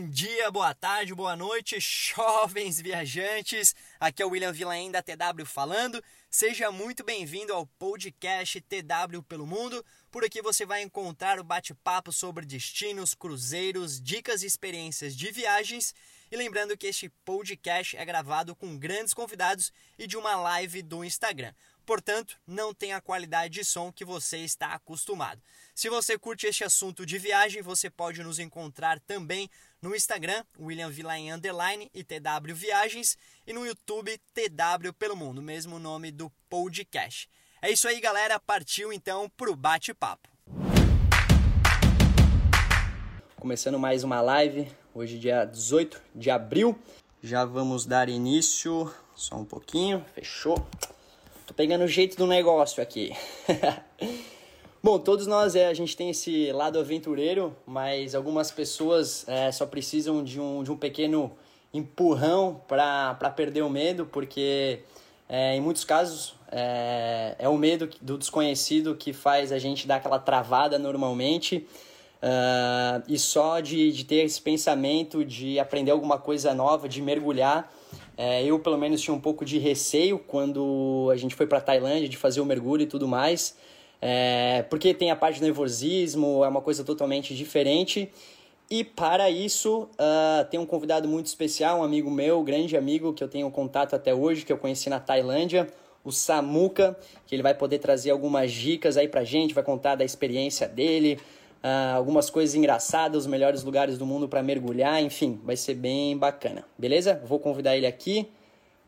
bom dia, boa tarde, boa noite, jovens viajantes. Aqui é o William Villain da TW falando. Seja muito bem-vindo ao podcast TW pelo Mundo. Por aqui você vai encontrar o bate-papo sobre destinos, cruzeiros, dicas e experiências de viagens. E lembrando que este podcast é gravado com grandes convidados e de uma live do Instagram. Portanto, não tem a qualidade de som que você está acostumado. Se você curte este assunto de viagem, você pode nos encontrar também no Instagram, William Villain Underline e TW Viagens, e no YouTube, TW Pelo Mundo, mesmo nome do podcast. É isso aí, galera. Partiu então pro bate-papo. Começando mais uma live, hoje dia 18 de abril. Já vamos dar início, só um pouquinho, fechou. Tô pegando o jeito do negócio aqui. Bom, todos nós é, a gente tem esse lado aventureiro, mas algumas pessoas é, só precisam de um, de um pequeno empurrão para perder o medo, porque é, em muitos casos é, é o medo do desconhecido que faz a gente dar aquela travada normalmente. Uh, e só de, de ter esse pensamento de aprender alguma coisa nova, de mergulhar. É, eu, pelo menos, tinha um pouco de receio quando a gente foi para Tailândia, de fazer o mergulho e tudo mais. É, porque tem a parte do nervosismo, é uma coisa totalmente diferente. E para isso, uh, tem um convidado muito especial, um amigo meu, grande amigo, que eu tenho contato até hoje, que eu conheci na Tailândia, o Samuka, que ele vai poder trazer algumas dicas aí pra gente, vai contar da experiência dele, uh, algumas coisas engraçadas, os melhores lugares do mundo para mergulhar, enfim, vai ser bem bacana, beleza? Vou convidar ele aqui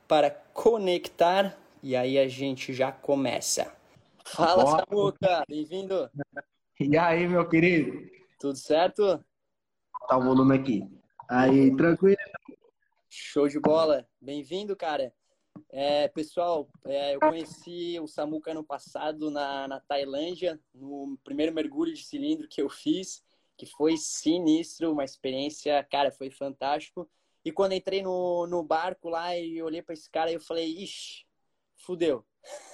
para conectar e aí a gente já começa. Fala, Boa. Samuca, bem-vindo. E aí, meu querido? Tudo certo? Tá o volume aqui. Aí, tranquilo? Show de bola. Bem-vindo, cara. É, pessoal, é, eu conheci o Samuca ano passado na, na Tailândia, no primeiro mergulho de cilindro que eu fiz, que foi sinistro, uma experiência, cara, foi fantástico. E quando entrei no, no barco lá e olhei para esse cara, eu falei, ixi, fudeu.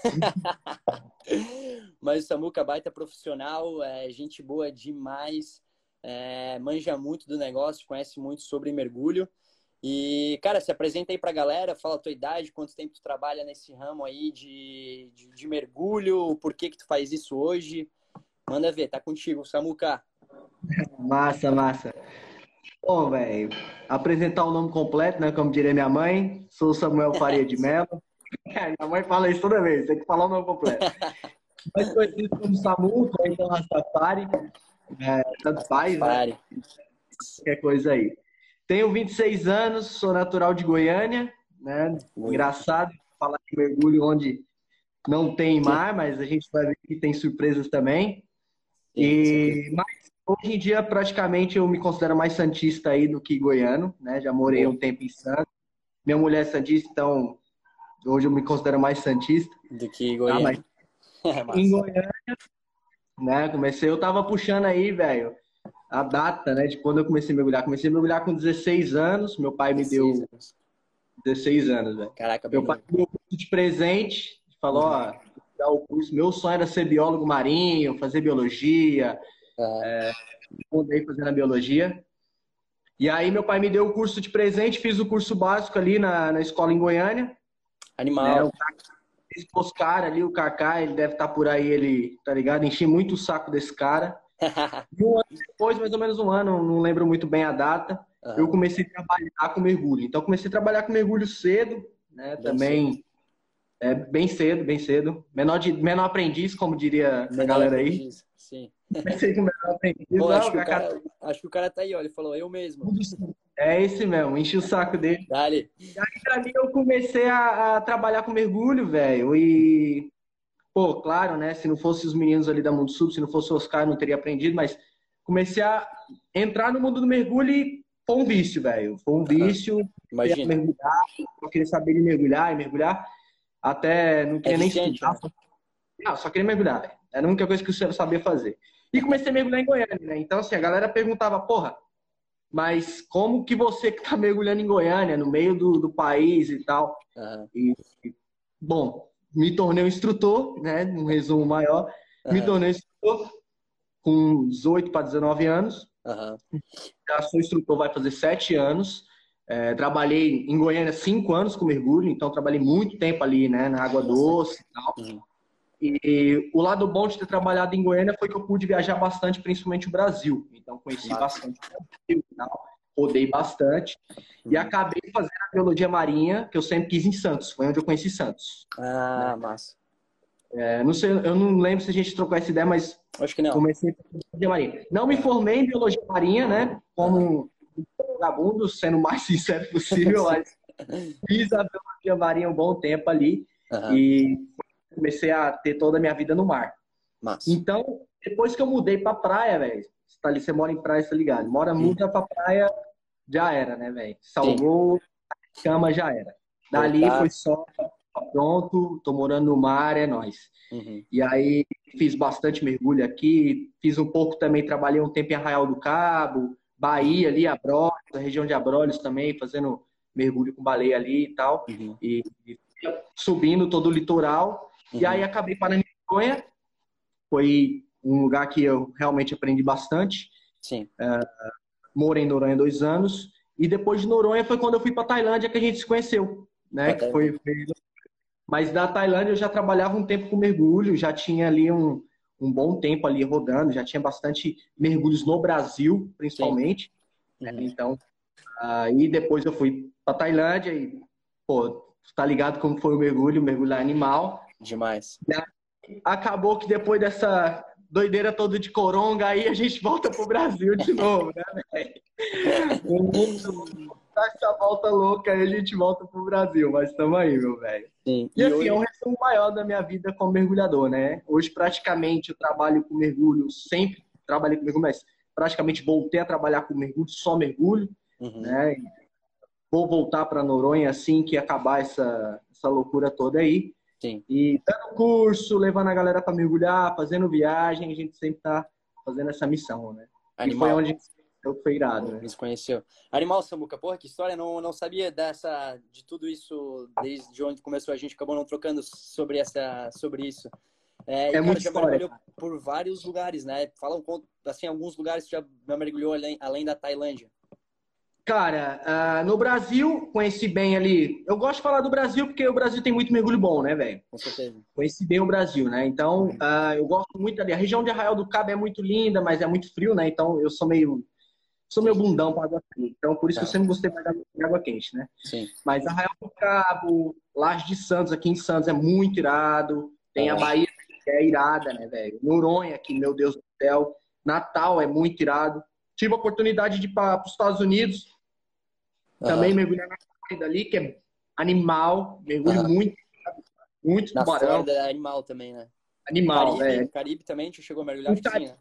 Mas o Samuca baita profissional, é gente boa demais, é, manja muito do negócio, conhece muito sobre mergulho. E, cara, se apresenta aí pra galera, fala a tua idade, quanto tempo tu trabalha nesse ramo aí de, de, de mergulho, por que que tu faz isso hoje. Manda ver, tá contigo, Samuca. Massa, massa. Bom, velho, apresentar o nome completo, né? Como diria minha mãe, sou Samuel Faria de Mello, É, minha mãe fala isso toda vez, tem que falar o nome completo. Mas conhecido como Samu, ou então Rastafari, é, tanto faz, né? Qualquer coisa aí. Tenho 26 anos, sou natural de Goiânia, né? Engraçado falar de mergulho onde não tem mar, mas a gente vai ver que tem surpresas também. E, mas hoje em dia, praticamente, eu me considero mais santista aí do que goiano, né? Já morei um tempo em Santos. Minha mulher é santista, então Hoje eu me considero mais santista. Do que Goiânia. Ah, mas... em Goiânia, né? Comecei, eu tava puxando aí, velho, a data, né, de quando eu comecei a mergulhar. Comecei a mergulhar com 16 anos, meu pai me deu anos. 16 anos, velho. Caraca, meu pai me deu curso de presente, falou, ó, dar o curso. Meu sonho era ser biólogo marinho, fazer biologia, ah. é, aí fazendo a biologia. E aí meu pai me deu o curso de presente, fiz o curso básico ali na, na escola em Goiânia. Animal. É, esse Oscar ali, o Kaká, ele deve estar tá por aí, ele, tá ligado? Enchi muito o saco desse cara. um ano depois, mais ou menos um ano, não lembro muito bem a data, uhum. eu comecei a trabalhar com mergulho. Então, comecei a trabalhar com mergulho cedo, né? Bem Também. Cedo. É, bem cedo, bem cedo. Menor, de, menor aprendiz, como diria menor a galera aí. Sim. Comecei com menor aprendiz. Pô, não, acho, que cara, acho, que o cara tá aí, ó. Ele falou, eu mesmo. É esse mesmo, enchi o saco dele. Dale. E aí, pra mim, eu comecei a, a trabalhar com mergulho, velho. E, pô, claro, né? Se não fosse os meninos ali da Mundo Sub, se não fosse o Oscar, eu não teria aprendido, mas comecei a entrar no mundo do mergulho e foi um vício, velho. Foi um vício. Imagina. Mergulhar, eu queria saber de mergulhar e mergulhar. Até não queria é nem estudar. Né? Não, só queria mergulhar, velho. Era a única coisa que eu sabia fazer. E comecei a mergulhar em Goiânia, né? Então, assim, a galera perguntava, porra, mas como que você que está mergulhando em Goiânia, no meio do, do país e tal. Uhum. E, bom, me tornei um instrutor, né? Um resumo maior. Uhum. Me tornei um instrutor com 18 para 19 anos. Uhum. já sou instrutor, vai fazer sete anos. É, trabalhei em Goiânia cinco anos com mergulho, então trabalhei muito tempo ali, né, na água doce e tal. Uhum. E o lado bom de ter trabalhado em Goiânia foi que eu pude viajar bastante, principalmente o Brasil. Então conheci Nossa. bastante o Brasil tal, rodei bastante. Uhum. E acabei fazendo a biologia marinha, que eu sempre quis em Santos. Foi onde eu conheci Santos. Ah, né? massa. É, não sei, eu não lembro se a gente trocou essa ideia, mas acho que não. Comecei biologia marinha. Não me formei em biologia marinha, né? Como vagabundo, sendo o mais sincero possível, mas fiz a biologia marinha um bom tempo ali uhum. e comecei a ter toda a minha vida no mar. Massa. Então, depois que eu mudei pra praia, velho, você tá ali, você mora em praia, tá ligado? Mora, muda pra praia, já era, né, velho? Salvou, Sim. cama, já era. Dali foi só pronto, tô morando no mar, é nóis. Uhum. E aí fiz bastante mergulho aqui, fiz um pouco também, trabalhei um tempo em Arraial do Cabo, Bahia ali, Abrolhos, a região de Abrolhos também, fazendo mergulho com baleia ali e tal. Uhum. E, e, subindo todo o litoral. Uhum. E aí acabei parando em Noronha. Foi um lugar que eu realmente aprendi bastante. Sim. Uh, morei em Noronha dois anos. E depois de Noronha foi quando eu fui para Tailândia que a gente se conheceu. Né? Que foi, foi mas da Tailândia eu já trabalhava um tempo com mergulho, já tinha ali um, um bom tempo ali rodando, já tinha bastante mergulhos no Brasil, principalmente. Né? Uhum. Então, aí depois eu fui para Tailândia e, pô, tá ligado como foi o mergulho, o mergulho animal. Demais. Acabou que depois dessa doideira toda de coronga, aí a gente volta pro Brasil de novo, né, velho? Essa volta louca aí a gente volta pro Brasil, mas estamos aí, meu velho. E, e assim, hoje... é um resumo maior da minha vida como mergulhador, né? Hoje, praticamente, eu trabalho com mergulho, sempre trabalhei com mergulho, mas praticamente voltei a trabalhar com mergulho, só mergulho, uhum. né? Vou voltar para Noronha assim que acabar essa, essa loucura toda aí. Sim. E dando curso, levando a galera para mergulhar, fazendo viagem, a gente sempre tá fazendo essa missão, né? Animal. E foi onde eu foi irado, né? Nos conheceu. Animal Samuca, porra, que história, não, não sabia dessa, de tudo isso, desde onde começou a gente, acabou não trocando sobre, essa, sobre isso. É, é e, cara, muito já mergulhou por vários lugares, né? Fala um pouco, assim, alguns lugares que já mergulhou além, além da Tailândia. Cara, uh, no Brasil, conheci bem ali. Eu gosto de falar do Brasil porque o Brasil tem muito mergulho bom, né, velho? Com certeza. Conheci bem o Brasil, né? Então, uh, eu gosto muito ali. A região de Arraial do Cabo é muito linda, mas é muito frio, né? Então, eu sou meio sou meu bundão para água quente. Então, por isso tá. que eu sempre gostei mais de água quente, né? Sim. Mas Arraial do Cabo, Laje de Santos, aqui em Santos, é muito irado. Tem a Bahia, que é irada, né, velho? Noronha, aqui, meu Deus do céu. Natal é muito irado. Tive a oportunidade de ir para os Estados Unidos. Uhum. Também mergulhar na Flórida ali, que é animal. Mergulho uhum. muito, muito na tubarão. Flórida é animal também, né? Animal, Caribe, é. Caribe também, tu chegou a mergulhar no Caribe,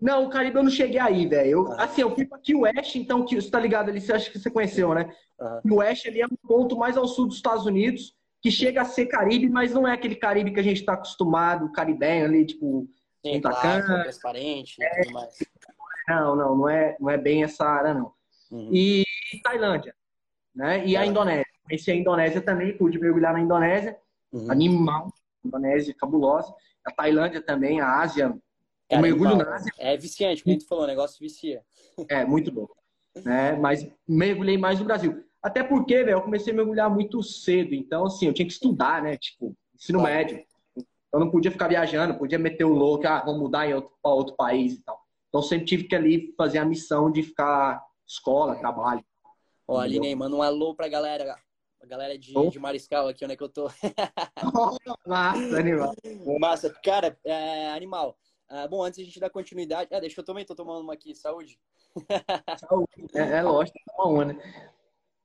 não, o Caribe eu não cheguei aí, velho. Assim, eu fui pra Key West, então, que, você tá ligado ali, você acha que você conheceu, né? Ah. Key West ali é um ponto mais ao sul dos Estados Unidos, que chega a ser Caribe, mas não é aquele Caribe que a gente tá acostumado, caribenho ali, tipo, Sim, claro, transparente é, e tudo mais. Não, não, não é, não é bem essa área, não. Uhum. E Tailândia, né? E é. a Indonésia. Conheci a Indonésia também, pude mergulhar na Indonésia. Uhum. Animal, Indonésia cabulosa. A Tailândia também, a Ásia, Cara, mergulho na Ásia. É viciante, como tu falou, o negócio vicia. É, muito bom. Né? Mas mergulhei mais no Brasil. Até porque, velho, eu comecei a mergulhar muito cedo. Então, assim, eu tinha que estudar, né? Tipo, ensino claro. médio. Eu não podia ficar viajando, podia meter o louco, ah, vamos mudar para outro, outro país e tal. Então, sempre tive que ali fazer a missão de ficar escola, trabalho. Ó, Aline, manda um alô pra galera. A galera de, oh. de Mariscal aqui, onde é que eu tô. massa, animal. Massa. Cara, é, animal. Ah, bom, antes a gente dar continuidade. Ah, deixa eu também, tô tomando uma aqui. Saúde. Saúde. É, é lógico, é uma né?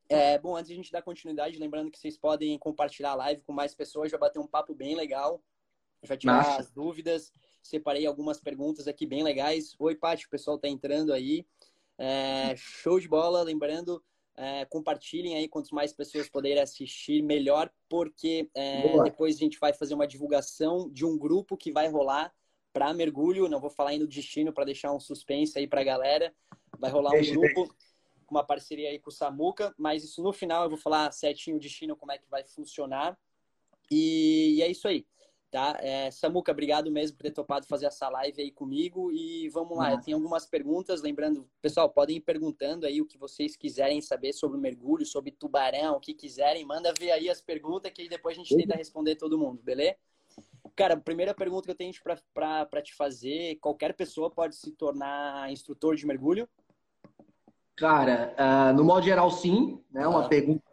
É, bom, antes a gente dar continuidade, lembrando que vocês podem compartilhar a live com mais pessoas, já bater um papo bem legal. Já tirar Nossa. as dúvidas. Separei algumas perguntas aqui bem legais. Oi, Paty, o pessoal tá entrando aí. É, show de bola. Lembrando, é, compartilhem aí quanto mais pessoas puderem assistir, melhor, porque é, depois a gente vai fazer uma divulgação de um grupo que vai rolar para mergulho. Não vou falar ainda do destino para deixar um suspense aí para a galera. Vai rolar um grupo com uma parceria aí com o Samuca, mas isso no final eu vou falar certinho o destino, como é que vai funcionar. E, e é isso aí. Tá? É, Samuca, obrigado mesmo por ter topado fazer essa live aí comigo. E vamos lá, eu tenho algumas perguntas. Lembrando, pessoal, podem ir perguntando aí o que vocês quiserem saber sobre o mergulho, sobre tubarão, o que quiserem. Manda ver aí as perguntas que depois a gente tenta responder todo mundo, beleza? Cara, a primeira pergunta que eu tenho para te fazer: qualquer pessoa pode se tornar instrutor de mergulho? Cara, uh, no modo geral, sim. Né? Uma pergunta.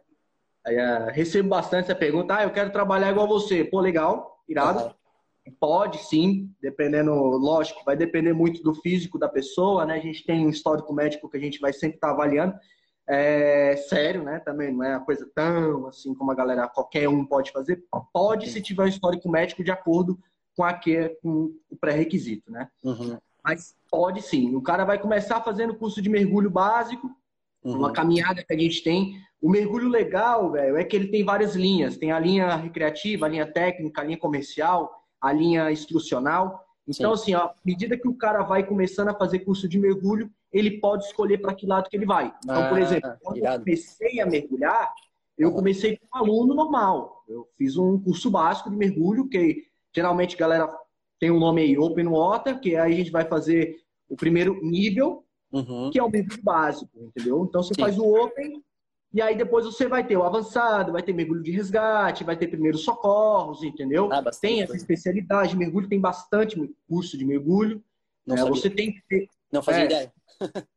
Uh, recebo bastante essa pergunta. Ah, eu quero trabalhar igual você. Pô, legal, irado. Uhum. Pode sim, dependendo, lógico, vai depender muito do físico da pessoa, né? A gente tem um histórico médico que a gente vai sempre estar tá avaliando. É sério, né? Também não é uma coisa tão assim como a galera, qualquer um pode fazer. Pode se tiver um histórico médico de acordo com, a que, com o pré-requisito, né? Uhum. Mas pode sim. O cara vai começar fazendo curso de mergulho básico, uhum. uma caminhada que a gente tem. O mergulho legal, velho, é que ele tem várias linhas. Tem a linha recreativa, a linha técnica, a linha comercial, a linha instrucional. Então, sim. assim, à medida que o cara vai começando a fazer curso de mergulho, ele pode escolher para que lado que ele vai. Então, por ah, exemplo, quando irado. eu comecei a mergulhar, eu comecei com um aluno normal. Eu fiz um curso básico de mergulho, que geralmente a galera tem um nome aí, Open Water, que aí a gente vai fazer o primeiro nível, uhum. que é o mergulho básico, entendeu? Então você Sim. faz o Open, e aí depois você vai ter o avançado, vai ter mergulho de resgate, vai ter primeiros socorros, entendeu? Ah, tem essa especialidade, mergulho tem bastante curso de mergulho. Não é, você tem que ter. Não fazia é, ideia.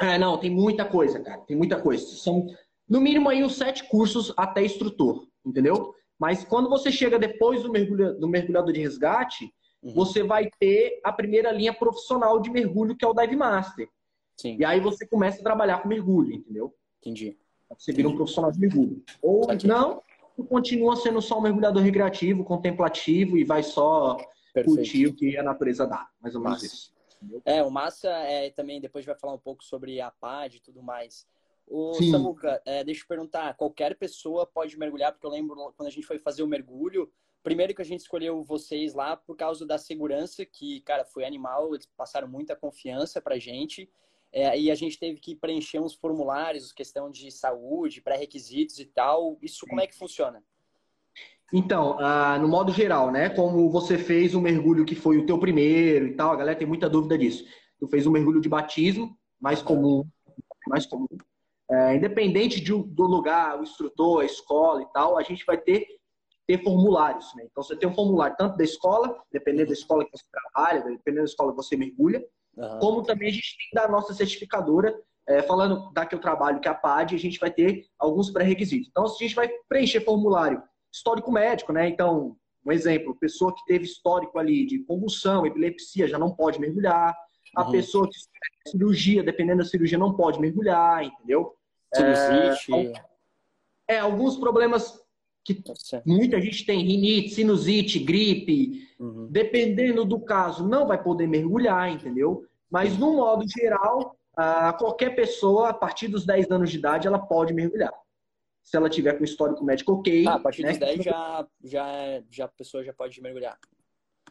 é, não, tem muita coisa, cara. Tem muita coisa. São, no mínimo, aí uns sete cursos até instrutor, entendeu? Mas quando você chega depois do, mergulho, do mergulhador de resgate, uhum. você vai ter a primeira linha profissional de mergulho, que é o Dive Master. Sim. E aí você começa a trabalhar com mergulho, entendeu? Entendi. Você vira um profissional de mergulho. Ou não, continua sendo só um mergulhador recreativo, contemplativo e vai só Perfeito. curtir o que a natureza dá. Mais ou menos Massa. isso. Entendeu? É, o Massa é, também depois vai falar um pouco sobre a PAD e tudo mais. O Sim. Samuca, é, deixa eu perguntar, qualquer pessoa pode mergulhar, porque eu lembro quando a gente foi fazer o mergulho, Primeiro que a gente escolheu vocês lá por causa da segurança, que, cara, foi animal, eles passaram muita confiança pra gente. É, e a gente teve que preencher uns formulários, questão de saúde, pré-requisitos e tal. Isso como é que funciona? Então, uh, no modo geral, né? Como você fez um mergulho que foi o teu primeiro e tal, a galera tem muita dúvida disso. Tu fez um mergulho de batismo, mais comum, mais comum. É, independente de, do lugar, o instrutor, a escola e tal, a gente vai ter ter formulários. Né? Então, você tem um formulário tanto da escola, dependendo da escola que você trabalha, dependendo da escola que você mergulha, uhum. como também a gente tem da nossa certificadora, é, falando da que eu trabalho, que é a PAD, a gente vai ter alguns pré-requisitos. Então, a gente vai preencher formulário histórico médico, né? Então, um exemplo, pessoa que teve histórico ali de convulsão, epilepsia, já não pode mergulhar. A uhum. pessoa que cirurgia, dependendo da cirurgia, não pode mergulhar, entendeu? Sinusite. É, é, alguns problemas que tá muita gente tem rinite, sinusite, gripe, uhum. dependendo do caso, não vai poder mergulhar, entendeu? Mas, no modo geral, qualquer pessoa, a partir dos 10 anos de idade, ela pode mergulhar. Se ela tiver com histórico médico ok. Ah, a partir né? dos 10 já, já, já a pessoa já pode mergulhar.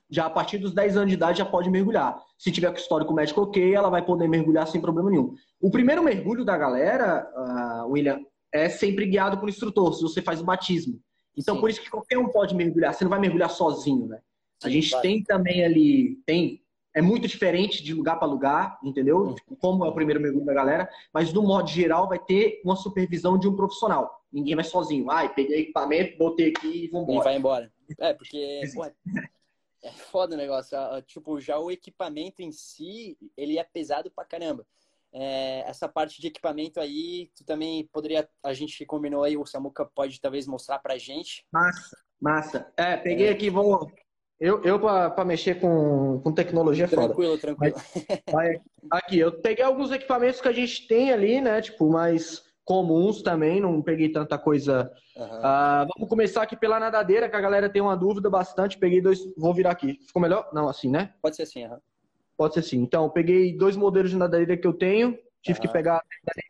Já a partir dos 10 anos de idade já pode mergulhar. Se tiver com histórico médico ok, ela vai poder mergulhar sem problema nenhum. O primeiro mergulho da galera, uh, William, é sempre guiado por instrutor, se você faz o batismo. Então, Sim. por isso que qualquer um pode mergulhar. Você não vai mergulhar sozinho, né? Sim, a gente vai. tem também ali, tem é muito diferente de lugar para lugar, entendeu? Uhum. Como é o primeiro mergulho da galera, mas no modo geral vai ter uma supervisão de um profissional. Ninguém vai sozinho. Ai, peguei equipamento, botei aqui e vambora. E vai embora. É, porque pô, é foda o negócio. Tipo, já o equipamento em si, ele é pesado pra caramba. É, essa parte de equipamento aí, tu também poderia, a gente combinou aí, o Samuca pode talvez mostrar pra gente. Massa, massa. É, peguei é. aqui, vou. Eu, eu para mexer com, com tecnologia é tranquilo, foda. Tranquilo, tranquilo. Aqui, eu peguei alguns equipamentos que a gente tem ali, né? Tipo, mais comuns também, não peguei tanta coisa. Uhum. Uh, vamos começar aqui pela nadadeira, que a galera tem uma dúvida bastante. Peguei dois, vou virar aqui. Ficou melhor? Não, assim, né? Pode ser assim, aham. Uhum. Pode ser assim. Então, peguei dois modelos de nadadeira que eu tenho, tive que pegar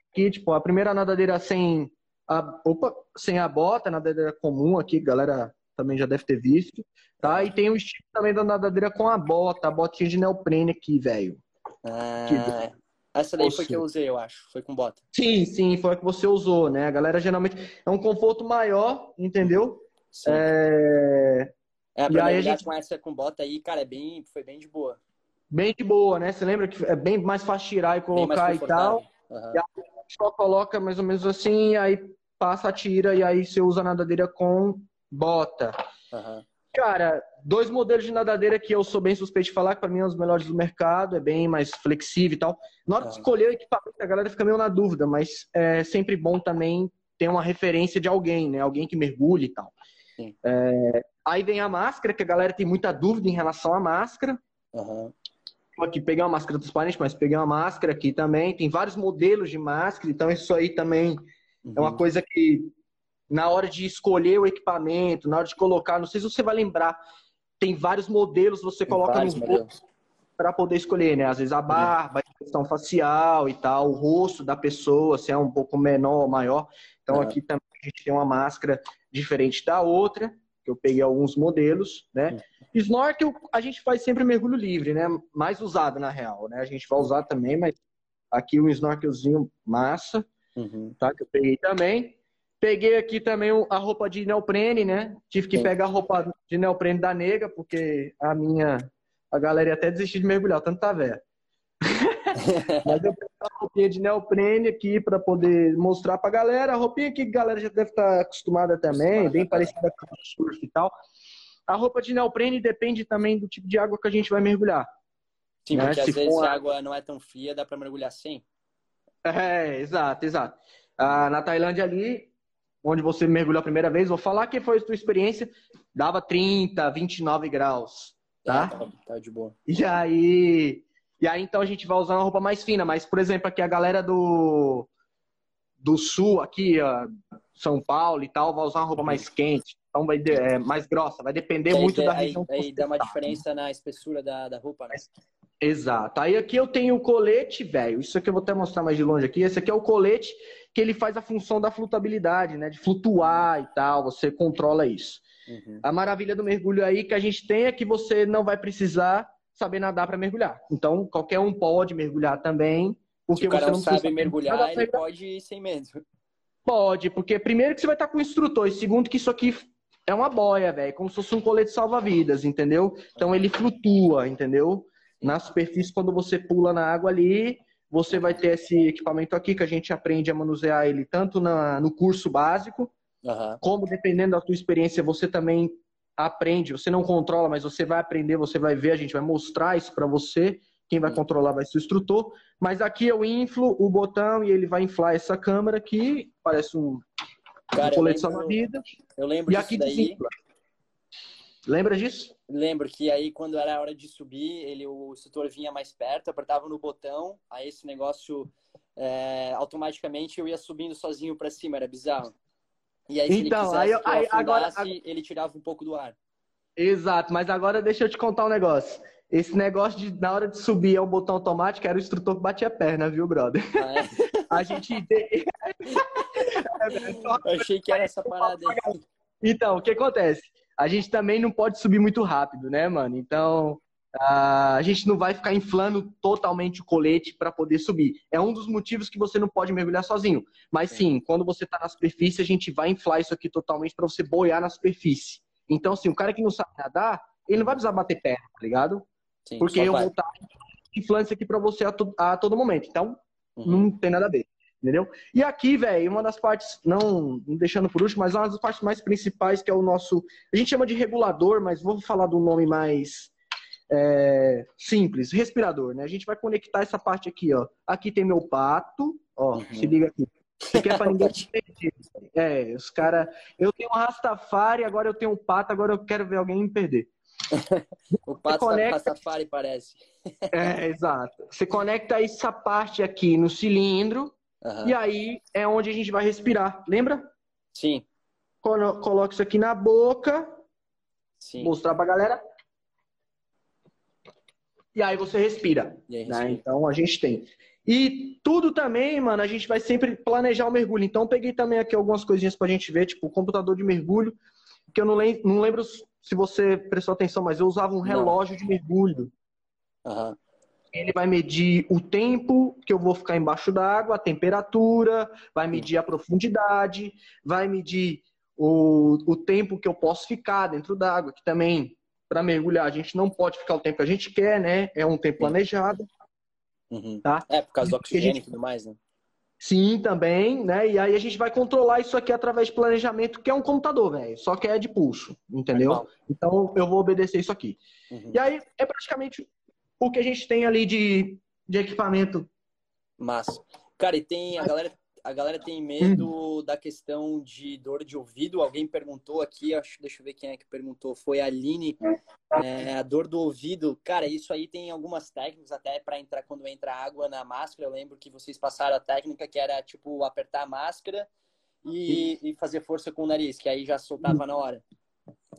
aqui, tipo, a primeira nadadeira sem a, opa, sem a bota, nadadeira comum aqui, galera também já deve ter visto, tá? E tem o estilo também da nadadeira com a bota, a botinha de neoprene aqui, velho. Ah, essa daí foi que eu usei, eu acho. Foi com bota. Sim, sim, foi a que você usou, né? A galera geralmente é um conforto maior, entendeu? Sim. É... É, pra mergulhar gente... com essa com bota aí, cara, é bem, foi bem de boa. Bem de boa, né? Você lembra que é bem mais fácil tirar e colocar e tal. Uhum. E a só coloca mais ou menos assim, aí passa, tira e aí você usa a nadadeira com bota. Uhum. Cara, dois modelos de nadadeira que eu sou bem suspeito de falar, que para mim é um dos melhores do mercado, é bem mais flexível e tal. Na hora de escolher o equipamento, a galera fica meio na dúvida, mas é sempre bom também ter uma referência de alguém, né? Alguém que mergulhe e tal. É... Aí vem a máscara, que a galera tem muita dúvida em relação à máscara. Uhum. Aqui peguei uma máscara transparente, mas peguei uma máscara aqui também. Tem vários modelos de máscara, então isso aí também uhum. é uma uhum. coisa que na hora de escolher o equipamento, na hora de colocar, não sei se você vai lembrar, tem vários modelos, você tem coloca para poder escolher, né? Às vezes a barba, a questão facial e tal, o rosto da pessoa, se é um pouco menor ou maior. Então uhum. aqui também a gente tem uma máscara diferente da outra, eu peguei alguns modelos, né? Snorkel a gente faz sempre mergulho livre, né? Mais usado na real, né? A gente vai usar também, mas aqui um snorkelzinho massa, uhum. tá? Que eu peguei também. Peguei aqui também a roupa de neoprene, né? Tive que Sim. pegar a roupa de neoprene da nega, porque a minha. A galera ia até desistir de mergulhar, tanto tá velha. Mas eu peguei a roupinha de neoprene aqui para poder mostrar pra galera. A roupinha que a galera já deve estar tá acostumada também, bem parecida com o surf e tal. A roupa de neoprene depende também do tipo de água que a gente vai mergulhar. Sim, né? porque Se às vezes a água não é tão fria, dá para mergulhar sem. É, exato, exato. Ah, na Tailândia ali, onde você mergulhou a primeira vez, vou falar que foi a sua experiência, dava 30, 29 graus, tá? É, tá, tá, de boa. E aí, e aí então a gente vai usar uma roupa mais fina, mas por exemplo, aqui a galera do do sul aqui, São Paulo e tal, vai usar uma roupa mais quente, então vai de, é, mais grossa, vai depender aí, muito da região. Aí, aí dá uma tá. diferença na espessura da, da roupa, né? Exato. Aí aqui eu tenho o colete, velho. Isso aqui eu vou até mostrar mais de longe aqui. Esse aqui é o colete que ele faz a função da flutabilidade, né? De flutuar e tal. Você controla isso. Uhum. A maravilha do mergulho aí que a gente tem é que você não vai precisar saber nadar para mergulhar. Então, qualquer um pode mergulhar também. Porque Se o cara você não sabe mergulhar, ele pode ir sem medo. Pode, porque primeiro que você vai estar com o instrutor, e segundo que isso aqui é uma boia, velho, como se fosse um colete salva-vidas, entendeu? Então ele flutua, entendeu? Na superfície, quando você pula na água ali, você vai ter esse equipamento aqui que a gente aprende a manusear ele tanto na, no curso básico, uhum. como dependendo da tua experiência, você também aprende. Você não controla, mas você vai aprender, você vai ver, a gente vai mostrar isso para você. Quem vai controlar vai ser o instrutor. Mas aqui eu inflo o botão e ele vai inflar essa câmera aqui, parece um, Cara, um colete salva-vidas. Eu lembro e aqui daí. Desinfla. Lembra disso? Lembro que aí quando era a hora de subir, ele, o instrutor vinha mais perto, apertava no botão, aí esse negócio é, automaticamente eu ia subindo sozinho para cima, era bizarro. E aí se então, ele quisesse aí, aí, agora, ele tirava um pouco do ar. Exato, mas agora deixa eu te contar um negócio. Esse negócio de na hora de subir é um botão automático, era o instrutor que batia a perna, viu, brother? Ah, é? a gente. eu achei que era essa parada aí. Então, o que acontece? a gente também não pode subir muito rápido, né, mano? Então, a gente não vai ficar inflando totalmente o colete para poder subir. É um dos motivos que você não pode mergulhar sozinho. Mas sim, quando você está na superfície, a gente vai inflar isso aqui totalmente para você boiar na superfície. Então, assim, o cara que não sabe nadar, ele não vai precisar bater perna, tá ligado? Sim, Porque eu vou estar inflando isso aqui para você a, to a, todo momento. Então, uhum. não tem nada a ver. Entendeu? E aqui, velho, uma das partes, não, deixando por último, mas uma das partes mais principais, que é o nosso. A gente chama de regulador, mas vou falar do nome mais é, simples, respirador, né? A gente vai conectar essa parte aqui, ó. Aqui tem meu pato, ó, uhum. se liga aqui. Isso é pra ninguém perder. É, os caras. Eu tenho um Rastafari, agora eu tenho um pato, agora eu quero ver alguém me perder. o pato conecta... Rastafari parece. é, exato. Você conecta essa parte aqui no cilindro Uhum. E aí é onde a gente vai respirar, lembra? Sim. Coloca isso aqui na boca. Sim. Mostrar pra galera. E aí você respira. Aí, né? Então a gente tem. E tudo também, mano, a gente vai sempre planejar o mergulho. Então peguei também aqui algumas coisinhas pra gente ver, tipo o computador de mergulho, que eu não lembro, não lembro se você prestou atenção, mas eu usava um relógio não. de mergulho. Uhum. Ele vai medir o tempo que eu vou ficar embaixo d'água, a temperatura, vai medir a profundidade, vai medir o, o tempo que eu posso ficar dentro d'água, que também para mergulhar, a gente não pode ficar o tempo que a gente quer, né? É um tempo planejado. Uhum. Tá? É, por causa do oxigênio gente... e tudo mais, né? Sim, também, né? E aí a gente vai controlar isso aqui através de planejamento, que é um computador, velho. Só que é de pulso, entendeu? Então eu vou obedecer isso aqui. Uhum. E aí é praticamente o que a gente tem ali de, de equipamento. Massa. Cara, e tem a galera a galera tem medo hum. da questão de dor de ouvido. Alguém perguntou aqui, acho, deixa eu ver quem é que perguntou. Foi a Aline, é, a dor do ouvido. Cara, isso aí tem algumas técnicas até para entrar quando entra água na máscara. Eu lembro que vocês passaram a técnica que era tipo apertar a máscara e, e fazer força com o nariz, que aí já soltava na hora.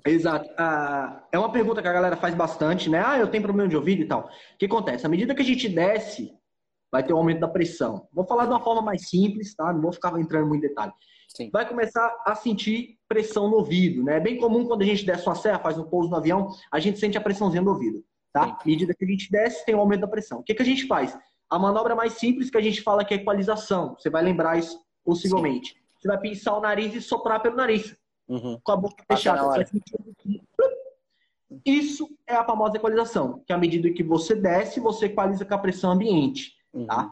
Exato. Ah, é uma pergunta que a galera faz bastante, né? Ah, eu tenho problema de ouvido e tal. O que acontece? À medida que a gente desce vai ter um aumento da pressão. Vou falar de uma forma mais simples, tá? Não vou ficar entrando muito em detalhe. Sim. Vai começar a sentir pressão no ouvido, né? É bem comum quando a gente desce uma serra, faz um pouso no avião, a gente sente a pressãozinha no ouvido, tá? À medida que a gente desce, tem um aumento da pressão. O que, que a gente faz? A manobra mais simples que a gente fala que é equalização. Você vai lembrar isso possivelmente. Sim. Você vai pinçar o nariz e soprar pelo nariz. Uhum. Com a boca fechada. Isso é a famosa equalização, que à medida que você desce, você equaliza com a pressão ambiente. Uhum. Tá?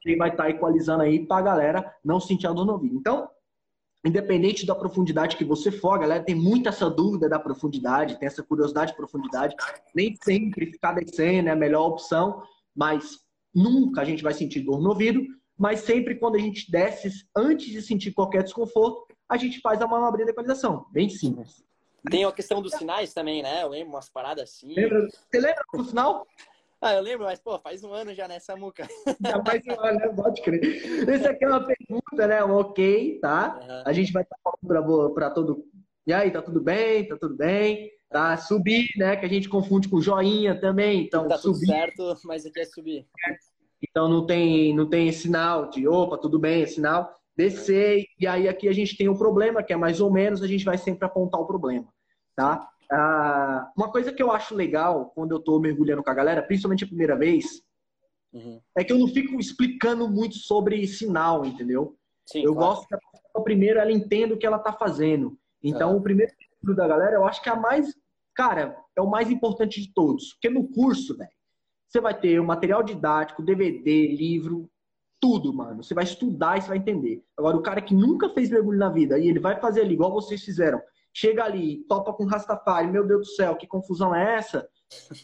Quem vai estar tá equalizando aí para a galera não sentir a dor no ouvido. Então, independente da profundidade que você for, a galera tem muita essa dúvida da profundidade, tem essa curiosidade de profundidade. Nem sempre ficar descendo é a melhor opção, mas nunca a gente vai sentir dor no ouvido. Mas sempre quando a gente desce, antes de sentir qualquer desconforto, a gente faz a manobra de equalização. Bem simples. Tem a questão dos sinais também, né? Eu lembro umas paradas assim. Lembra? Você lembra do sinal? Ah, eu lembro, mas, pô, faz um ano já nessa muca. Já faz um ano, né? Pode crer. Isso aqui é uma pergunta, né? Um ok, tá? Uhum. A gente vai estar falando para todo. E aí, tá tudo bem? Tá tudo bem? Tá? Subir, né? Que a gente confunde com joinha também. Então, tá subir. certo, mas aqui é subir. Então, não tem, não tem sinal de opa, tudo bem, é sinal. Descer. E aí, aqui a gente tem um problema, que é mais ou menos, a gente vai sempre apontar o problema, tá? Ah, uma coisa que eu acho legal quando eu tô mergulhando com a galera, principalmente a primeira vez, uhum. é que eu não fico explicando muito sobre sinal, entendeu? Sim, eu claro. gosto que a pessoa, primeiro ela entenda o que ela tá fazendo. Então, é. o primeiro estudo da galera, eu acho que é a mais. Cara, é o mais importante de todos. Porque no curso, velho, você vai ter o material didático, DVD, livro, tudo, mano. Você vai estudar e você vai entender. Agora, o cara que nunca fez mergulho na vida e ele vai fazer ali, igual vocês fizeram, chega ali, topa com Rastafari, meu Deus do céu, que confusão é essa?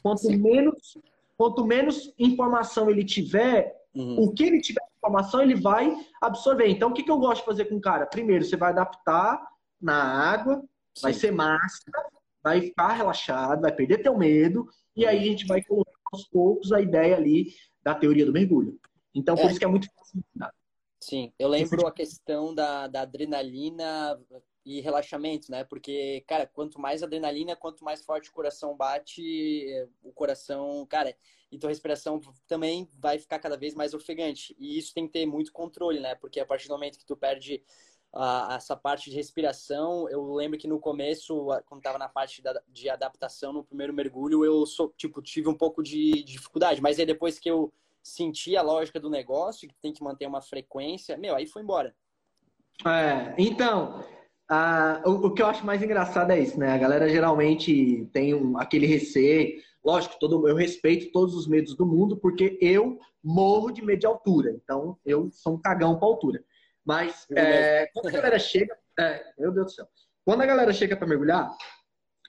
Quanto menos, quanto menos informação ele tiver, uhum. o que ele tiver de informação, ele vai absorver. Então, o que, que eu gosto de fazer com o cara? Primeiro, você vai adaptar na água, Sim. vai ser massa, vai ficar relaxado, vai perder teu medo, e aí a gente vai colocar aos poucos a ideia ali da teoria do mergulho. Então, por é. isso que é muito fácil. Sim, eu lembro a questão da, da adrenalina e relaxamento, né? Porque, cara, quanto mais adrenalina, quanto mais forte o coração bate, o coração, cara, e tua respiração também vai ficar cada vez mais ofegante. E isso tem que ter muito controle, né? Porque a partir do momento que tu perde uh, essa parte de respiração, eu lembro que no começo, quando tava na parte da, de adaptação no primeiro mergulho, eu sou, tipo, tive um pouco de dificuldade, mas aí depois que eu senti a lógica do negócio, que tem que manter uma frequência, meu, aí foi embora. É, então, ah, o, o, que eu acho mais engraçado é isso, né? A galera geralmente tem um, aquele receio. Lógico, todo, eu respeito todos os medos do mundo, porque eu morro de medo de altura. Então, eu sou um cagão pra altura. Mas é, quando a galera chega. É, meu Deus do céu. Quando a galera chega para mergulhar,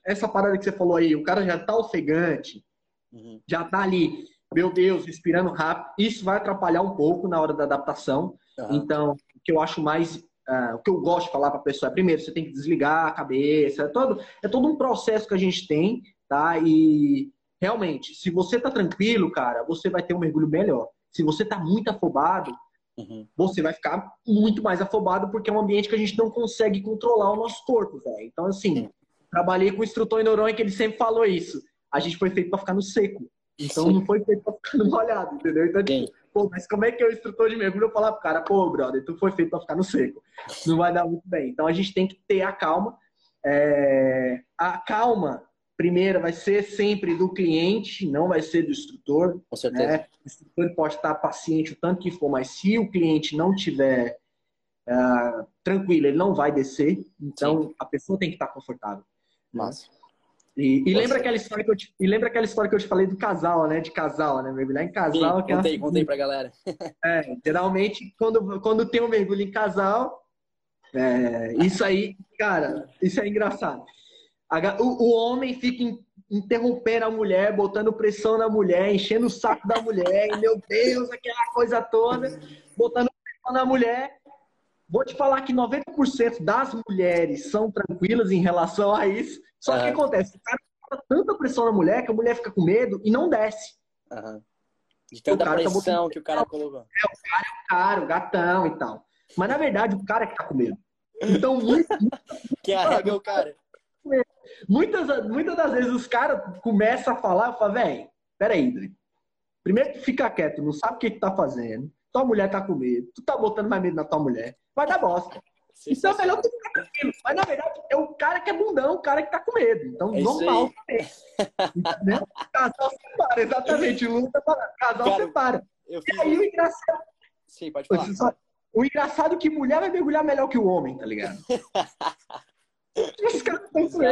essa parada que você falou aí, o cara já tá ofegante, uhum. já tá ali, meu Deus, respirando rápido. Isso vai atrapalhar um pouco na hora da adaptação. Uhum. Então, o que eu acho mais Uh, o que eu gosto de falar para a pessoa é, primeiro, você tem que desligar a cabeça, é todo, é todo um processo que a gente tem, tá? E realmente, se você tá tranquilo, cara, você vai ter um mergulho melhor. Se você tá muito afobado, uhum. você vai ficar muito mais afobado porque é um ambiente que a gente não consegue controlar o nosso corpo, velho. Então, assim, Sim. trabalhei com o instrutor em Noronha que ele sempre falou isso. A gente foi feito para ficar no seco. Então Sim. não foi feito para ficar no molhado, entendeu? Então, tipo, Pô, mas como é que o instrutor de mergulho falar pro cara, pô, brother, tu foi feito para ficar no seco. Não vai dar muito bem. Então a gente tem que ter a calma. É... A calma, primeira, vai ser sempre do cliente, não vai ser do instrutor. Com certeza. Né? O instrutor pode estar paciente o tanto que for, mas se o cliente não tiver uh, tranquilo, ele não vai descer. Então Sim. a pessoa tem que estar confortável. Mas E, e lembra aquela história que eu te, e lembra aquela história que eu te falei do casal, né? De casal, né? Mergulhar em casal. Sim, contei, é uma... contei pra galera. É, geralmente, quando, quando tem um mergulho em casal, é, isso aí, cara, isso é engraçado. O, o homem fica interrompendo a mulher, botando pressão na mulher, enchendo o saco da mulher, e, meu Deus, aquela coisa toda, botando pressão na mulher. Vou te falar que 90% das mulheres são tranquilas em relação a isso. Só que o que acontece? O cara bota tanta pressão na mulher que a mulher fica com medo e não desce. Uhum. De tanta pressão tá que o cara colocou. É, o cara é o cara, o gatão e tal. Mas na verdade, o cara é que tá com medo. Então, muito. que arrega o cara. Muitas, muitas das vezes os caras começam a falar, eu falo, velho, peraí. Primeiro tu fica quieto, não sabe o que, que tá fazendo. Tua mulher tá com medo, tu tá botando mais medo na tua mulher. Vai dar bosta. Então é melhor tu ficar tranquilo. Mas na verdade é o cara que é bundão, o cara que tá com medo. Então, é normal também. Entendeu? Casal separa, exatamente. O Luta tá casal cara, separa. E aí o engraçado. Sim, pode falar. O engraçado é que mulher vai mergulhar melhor que o homem, tá ligado? Os caras estão com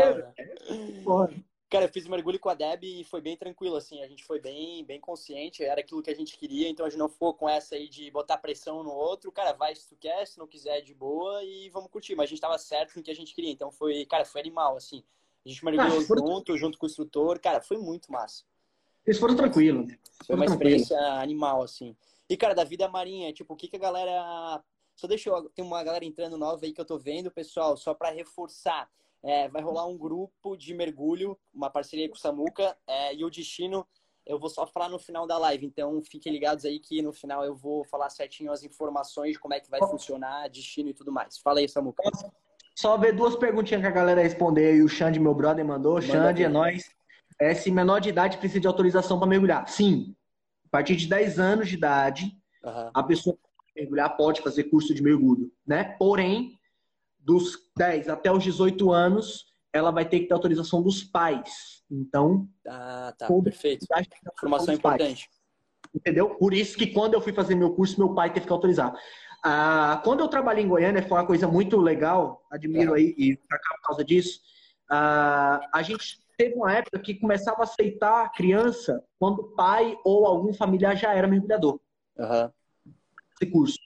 Cara, eu fiz mergulho com a Deb e foi bem tranquilo, assim. A gente foi bem, bem consciente, era aquilo que a gente queria, então a gente não ficou com essa aí de botar pressão no outro. Cara, vai se tu quer, se não quiser, de boa e vamos curtir. Mas a gente tava certo no que a gente queria, então foi, cara, foi animal, assim. A gente mergulhou ah, junto, junto com o instrutor, cara, foi muito massa. Eles foram tranquilos. Foi uma experiência animal, assim. E, cara, da vida marinha, tipo, o que, que a galera só deixa eu. Tem uma galera entrando nova aí que eu tô vendo, pessoal, só para reforçar. É, vai rolar um grupo de mergulho, uma parceria com o Samuca, é, e o destino eu vou só falar no final da live. Então fiquem ligados aí que no final eu vou falar certinho as informações de como é que vai funcionar, destino e tudo mais. Fala aí, Samuca. Só ver duas perguntinhas que a galera responder aí. O Xande, meu brother, mandou. Manda Xande, é nóis. É, se menor de idade precisa de autorização para mergulhar. Sim. A partir de 10 anos de idade, uhum. a pessoa mergulhar pode fazer curso de mergulho, né? Porém, dos 10 até os 18 anos, ela vai ter que ter autorização dos pais. Então. Ah, tá, perfeito. Informação importante. Pais. Entendeu? Por isso que quando eu fui fazer meu curso, meu pai teve que autorizar. Ah, quando eu trabalhei em Goiânia, foi uma coisa muito legal, admiro é. aí, e por causa disso. Ah, a gente teve uma época que começava a aceitar a criança quando o pai ou algum familiar já era mergulhador. Uhum esse curso.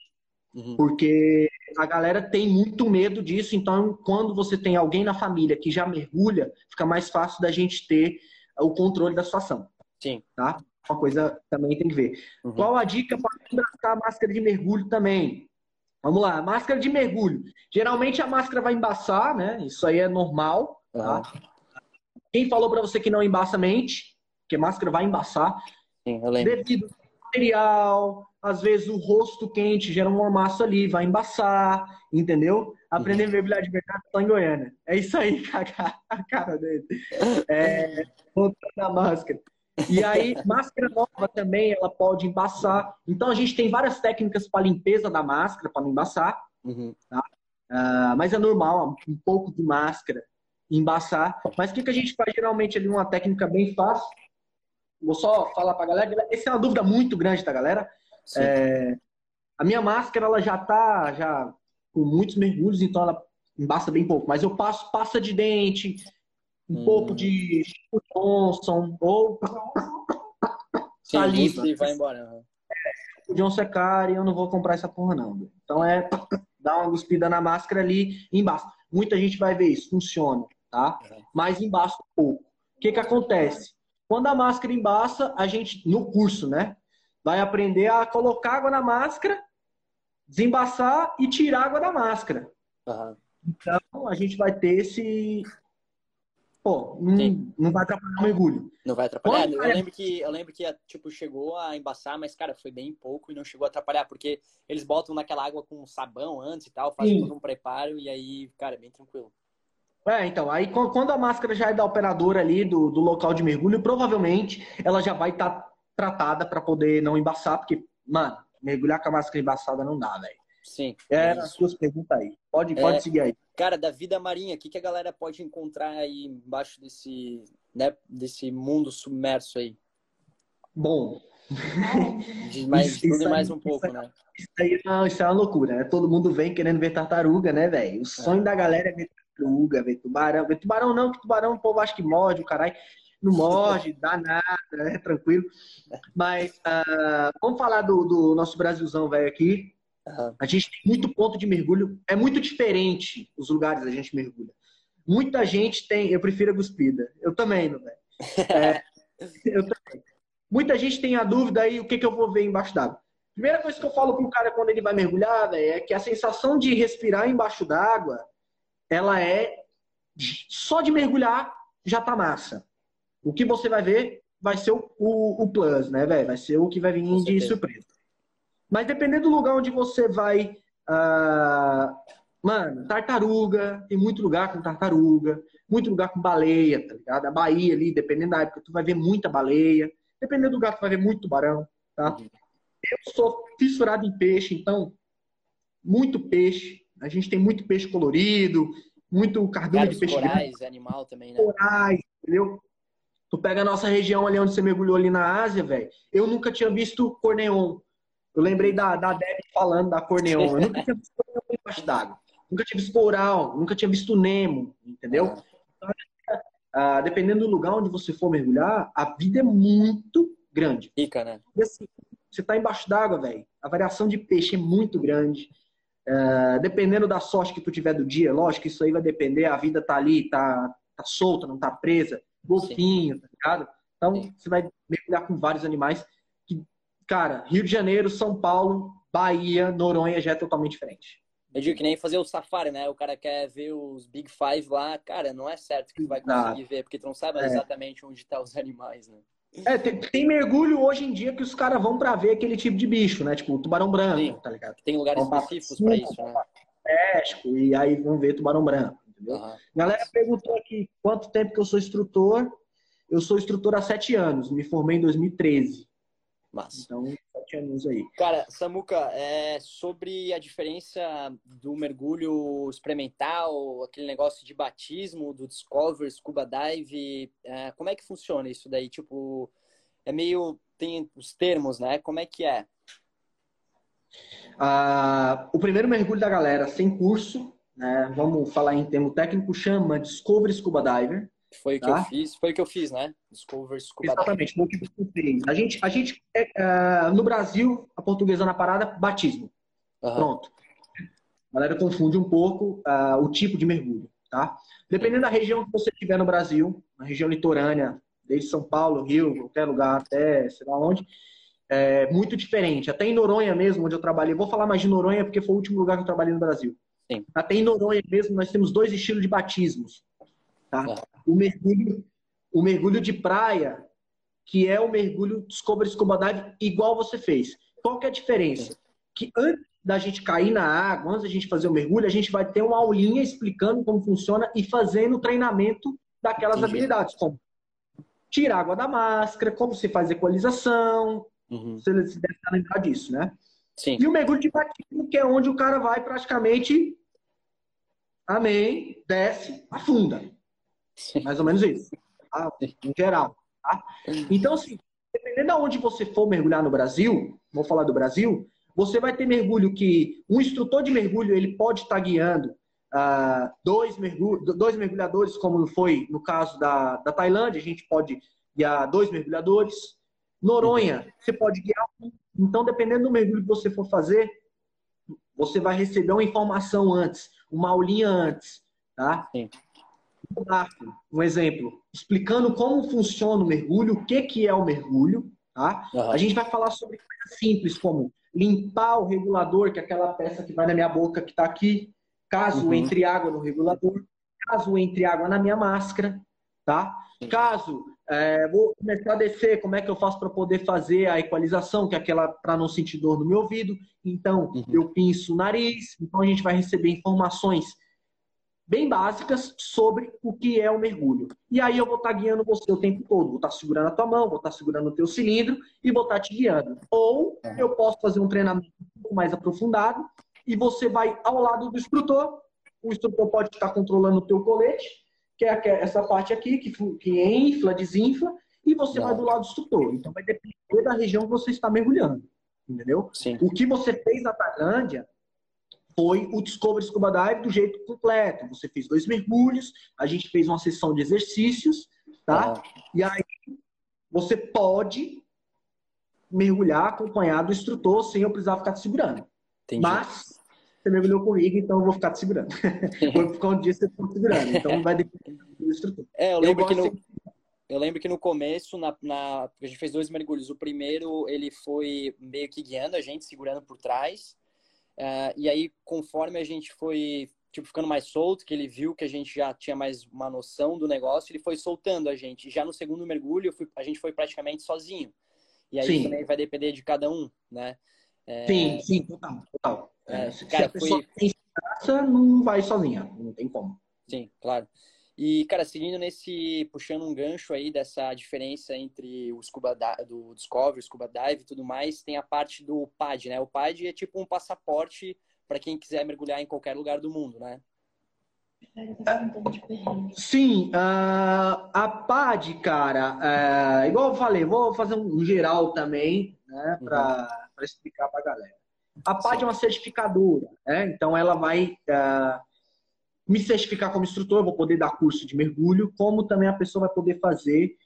Uhum. Porque a galera tem muito medo disso, então quando você tem alguém na família que já mergulha, fica mais fácil da gente ter o controle da situação. Sim. Tá? Uma coisa também tem que ver. Uhum. Qual a dica para embrascar a máscara de mergulho também? Vamos lá, máscara de mergulho. Geralmente a máscara vai embaçar, né? Isso aí é normal. Tá? Uhum. Quem falou para você que não embaça mente, que a máscara vai embaçar. Sim, eu lembro. Devido material, às vezes o rosto quente gera um mormaço ali, vai embaçar, entendeu? Aprender uhum. a mergulhar de verdade só em Goiânia. É isso aí, a cara dele. É, voltando a máscara. E aí, máscara nova também, ela pode embaçar. Então, a gente tem várias técnicas para limpeza da máscara, para não embaçar. Uhum. Tá? Uh, mas é normal, um pouco de máscara embaçar. Mas o que, que a gente faz geralmente ali? Uma técnica bem fácil. Vou só falar para a galera. Essa é uma dúvida muito grande da galera. É, a minha máscara ela já tá já com muitos mergulhos, então ela embaça bem pouco. Mas eu passo pasta de dente, um hum. pouco de Johnson ou saliva. E vai embora. O Johnson é caro e eu não vou comprar essa porra não. Então é dar uma cuspida na máscara ali e embaça. Muita gente vai ver isso, funciona, tá? É. Mas embaça um pouco. O que que acontece? Quando a máscara embaça, a gente, no curso, né? Vai aprender a colocar água na máscara, desembaçar e tirar água da máscara. Uhum. Então, a gente vai ter esse. Pô, não, não vai atrapalhar o mergulho. Não vai atrapalhar. Quando... Eu lembro que, eu lembro que tipo, chegou a embaçar, mas, cara, foi bem pouco e não chegou a atrapalhar, porque eles botam naquela água com sabão antes e tal, fazem todo um preparo e aí, cara, é bem tranquilo. É, então, aí quando a máscara já é da operadora ali, do, do local de mergulho, provavelmente ela já vai estar tá tratada para poder não embaçar, porque, mano, mergulhar com a máscara embaçada não dá, velho. Sim. É, as suas perguntas aí. Pode, é, pode seguir aí. Cara, da vida marinha, o que, que a galera pode encontrar aí embaixo desse, né, desse mundo submerso aí? Bom. Diz mais, isso, isso mais um pouco, isso, né? Isso aí é, isso é uma loucura, né? Todo mundo vem querendo ver tartaruga, né, velho? O sonho é. da galera é ver tartaruga, ver tubarão. Ver tubarão não, que tubarão o povo acha que morde, o caralho. Não morde, dá nada, é tranquilo. Mas uh, vamos falar do, do nosso Brasilzão, velho, aqui. Uhum. A gente tem muito ponto de mergulho. É muito diferente os lugares a gente mergulha. Muita gente tem. Eu prefiro a cuspida. Eu também, não velho. É, eu também. Muita gente tem a dúvida aí o que, que eu vou ver embaixo d'água. Primeira coisa que eu falo pro cara quando ele vai mergulhar, véio, é que a sensação de respirar embaixo d'água, ela é só de mergulhar já tá massa. O que você vai ver vai ser o, o, o plus, né, velho? Vai ser o que vai vir de surpresa. Mas dependendo do lugar onde você vai. Uh, mano, tartaruga, tem muito lugar com tartaruga, muito lugar com baleia, tá ligado? A Bahia ali, dependendo da época, tu vai ver muita baleia. Dependendo do lugar, tu vai ver muito tubarão, tá? Uhum. Eu sou fissurado em peixe, então, muito peixe. A gente tem muito peixe colorido, muito cardume de peixe corais, grande. animal também, né? Corais, entendeu? Tu pega a nossa região ali onde você mergulhou ali na Ásia, velho. Eu nunca tinha visto cor neon. Eu lembrei da, da Deb falando da cor neon. Eu nunca tinha visto cor neon embaixo d'água. Nunca tinha visto coral, nunca tinha visto Nemo, entendeu? Ah. Então, ah, dependendo do lugar onde você for mergulhar, a vida é muito grande. Rica, né? E assim, você está embaixo d'água, velho. A variação de peixe é muito grande. Uh, dependendo da sorte que tu tiver do dia, lógico isso aí vai depender. A vida tá ali, tá, tá solta, não tá presa. Golfinho, tá ligado? Então, Sim. você vai mergulhar com vários animais. Que, cara, Rio de Janeiro, São Paulo, Bahia, Noronha já é totalmente diferente. Eu digo que nem fazer o safari, né? O cara quer ver os Big Five lá, cara, não é certo que tu vai conseguir ver, porque tu não sabe é. exatamente onde estão tá os animais, né? É, tem, tem, mergulho hoje em dia que os caras vão para ver aquele tipo de bicho, né? Tipo, tubarão branco, Sim. tá ligado? Tem lugares específicos para isso, né? México, e aí vão ver tubarão branco, entendeu? Uhum. Galera perguntou aqui quanto tempo que eu sou instrutor. Eu sou instrutor há sete anos, me formei em 2013. Massa. Então, sete anos aí. Cara, Samuca, é sobre a diferença do mergulho experimental, aquele negócio de batismo, do Discover, Scuba Dive, é, como é que funciona isso daí? Tipo, é meio. tem os termos, né? Como é que é? Ah, o primeiro mergulho da galera sem curso, né? Vamos falar em termo técnico, chama Discover Scuba Diver. Foi o que tá? eu fiz, foi o que eu fiz, né? Discover Scuba Exatamente, foi o que você fez. A gente, a gente é, no Brasil, a portuguesa na parada, batismo. Uhum. Pronto. A galera confunde um pouco uh, o tipo de mergulho, tá? Dependendo da região que você estiver no Brasil, na região litorânea, desde São Paulo, Rio, qualquer lugar, até sei lá onde, é muito diferente. Até em Noronha mesmo, onde eu trabalhei, vou falar mais de Noronha porque foi o último lugar que eu trabalhei no Brasil. Sim. Até em Noronha mesmo, nós temos dois estilos de batismos. Tá? O, mergulho, o mergulho de praia, que é o mergulho Discovery Scuba Dive, igual você fez. Qual que é a diferença? Que antes da gente cair na água, antes da gente fazer o mergulho, a gente vai ter uma aulinha explicando como funciona e fazendo o treinamento daquelas Entendi. habilidades, como tirar água da máscara, como se faz equalização. Uhum. Você deve lembrar disso, né? Sim. E o mergulho de batismo, que é onde o cara vai praticamente, amém, desce, afunda. Mais ou menos isso. Tá? Em geral. Tá? Então, assim, dependendo de onde você for mergulhar no Brasil, vou falar do Brasil, você vai ter mergulho que um instrutor de mergulho ele pode estar guiando uh, dois, dois mergulhadores, como foi no caso da, da Tailândia, a gente pode guiar dois mergulhadores. Noronha, você pode guiar um. Então, dependendo do mergulho que você for fazer, você vai receber uma informação antes, uma aulinha antes, tá? Sim um exemplo, explicando como funciona o mergulho, o que, que é o mergulho. Tá? Uhum. A gente vai falar sobre coisas simples, como limpar o regulador, que é aquela peça que vai na minha boca que está aqui, caso uhum. entre água no regulador, caso entre água na minha máscara, tá? Caso é, vou começar a descer, como é que eu faço para poder fazer a equalização, que é aquela para não sentir dor no meu ouvido. Então, uhum. eu pinço o nariz. Então, a gente vai receber informações bem básicas sobre o que é o mergulho. E aí eu vou estar guiando você o tempo todo. Vou estar segurando a tua mão, vou estar segurando o teu cilindro e vou estar te guiando. Ou eu posso fazer um treinamento um pouco mais aprofundado e você vai ao lado do instrutor. O instrutor pode estar controlando o teu colete, que é essa parte aqui, que, que infla, desinfla, e você Não. vai do lado do instrutor. Então vai depender da região que você está mergulhando. Entendeu? Sim. O que você fez na Tailândia foi o Discovery Scuba Dive do jeito completo. Você fez dois mergulhos, a gente fez uma sessão de exercícios, tá? E aí você pode mergulhar acompanhado do instrutor sem eu precisar ficar te segurando. Entendi. Mas você mergulhou comigo, então eu vou ficar te segurando. Por conta disso que você ficou segurando. Então vai depender do instrutor. É, eu lembro eu que no... Eu lembro que no começo, na, na, a gente fez dois mergulhos. O primeiro, ele foi meio que guiando a gente, segurando por trás. Uh, e aí, conforme a gente foi tipo, ficando mais solto, que ele viu que a gente já tinha mais uma noção do negócio, ele foi soltando a gente. Já no segundo mergulho, fui, a gente foi praticamente sozinho. E aí sim. também vai depender de cada um, né? É... Sim, sim, total, total. É, se cara, a pessoa foi... tem esperança, não vai sozinha, não tem como. Sim, claro. E, cara, seguindo nesse, puxando um gancho aí dessa diferença entre o scuba do Discovery, o scuba dive e tudo mais, tem a parte do PAD, né? O PAD é tipo um passaporte para quem quiser mergulhar em qualquer lugar do mundo, né? Sim, uh, a PAD, cara, uh, igual eu falei, vou fazer um geral também, né, para uhum. Explicar para a galera. A PAD Sim. é uma certificadora, né? Então ela vai uh, me certificar como instrutor, eu vou poder dar curso de mergulho, como também a pessoa vai poder fazer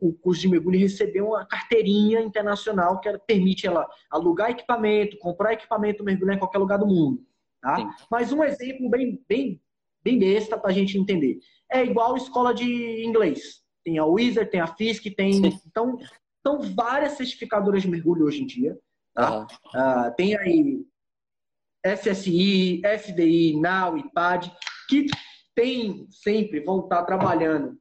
o curso de mergulho e receber uma carteirinha internacional que ela, permite ela alugar equipamento, comprar equipamento, mergulhar em qualquer lugar do mundo. Tá? Mas um exemplo bem, bem, bem besta para a gente entender. É igual escola de inglês. Tem a Wizard, tem a FISC, tem. Sim. Então, são várias certificadoras de mergulho hoje em dia. Tá? Uhum. Uh, tem aí SSI, FDI, NAU, IPAD que tem sempre, vão estar trabalhando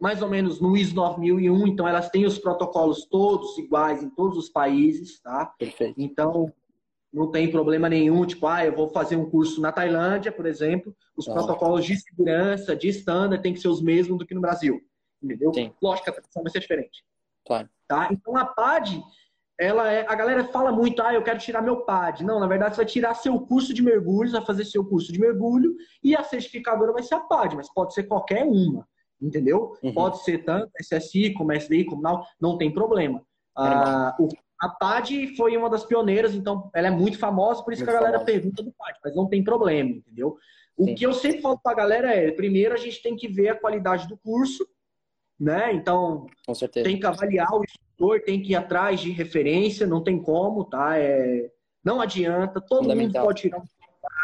mais ou menos no ISO 9001, então elas têm os protocolos todos iguais em todos os países, tá? Perfeito. Então, não tem problema nenhum, tipo, ah, eu vou fazer um curso na Tailândia, por exemplo, os ah. protocolos de segurança, de standard, tem que ser os mesmos do que no Brasil, entendeu? Sim. Lógico que a tradução vai ser diferente. Claro. Tá? Então, a PAD, ela é, a galera fala muito, ah, eu quero tirar meu PAD. Não, na verdade, você vai tirar seu curso de mergulhos, vai fazer seu curso de mergulho e a certificadora vai ser a PAD, mas pode ser qualquer uma, entendeu? Uhum. Pode ser tanto SSI como SDI, como não, não tem problema. Ah, o, a PAD foi uma das pioneiras, então ela é muito famosa, por isso muito que a galera famosa. pergunta do PAD, mas não tem problema, entendeu? O Sim. que eu sempre falo pra galera é, primeiro a gente tem que ver a qualidade do curso, né? Então, tem que avaliar o instrutor, tem que ir atrás de referência, não tem como, tá? É, não adianta, todo mundo pode tirar um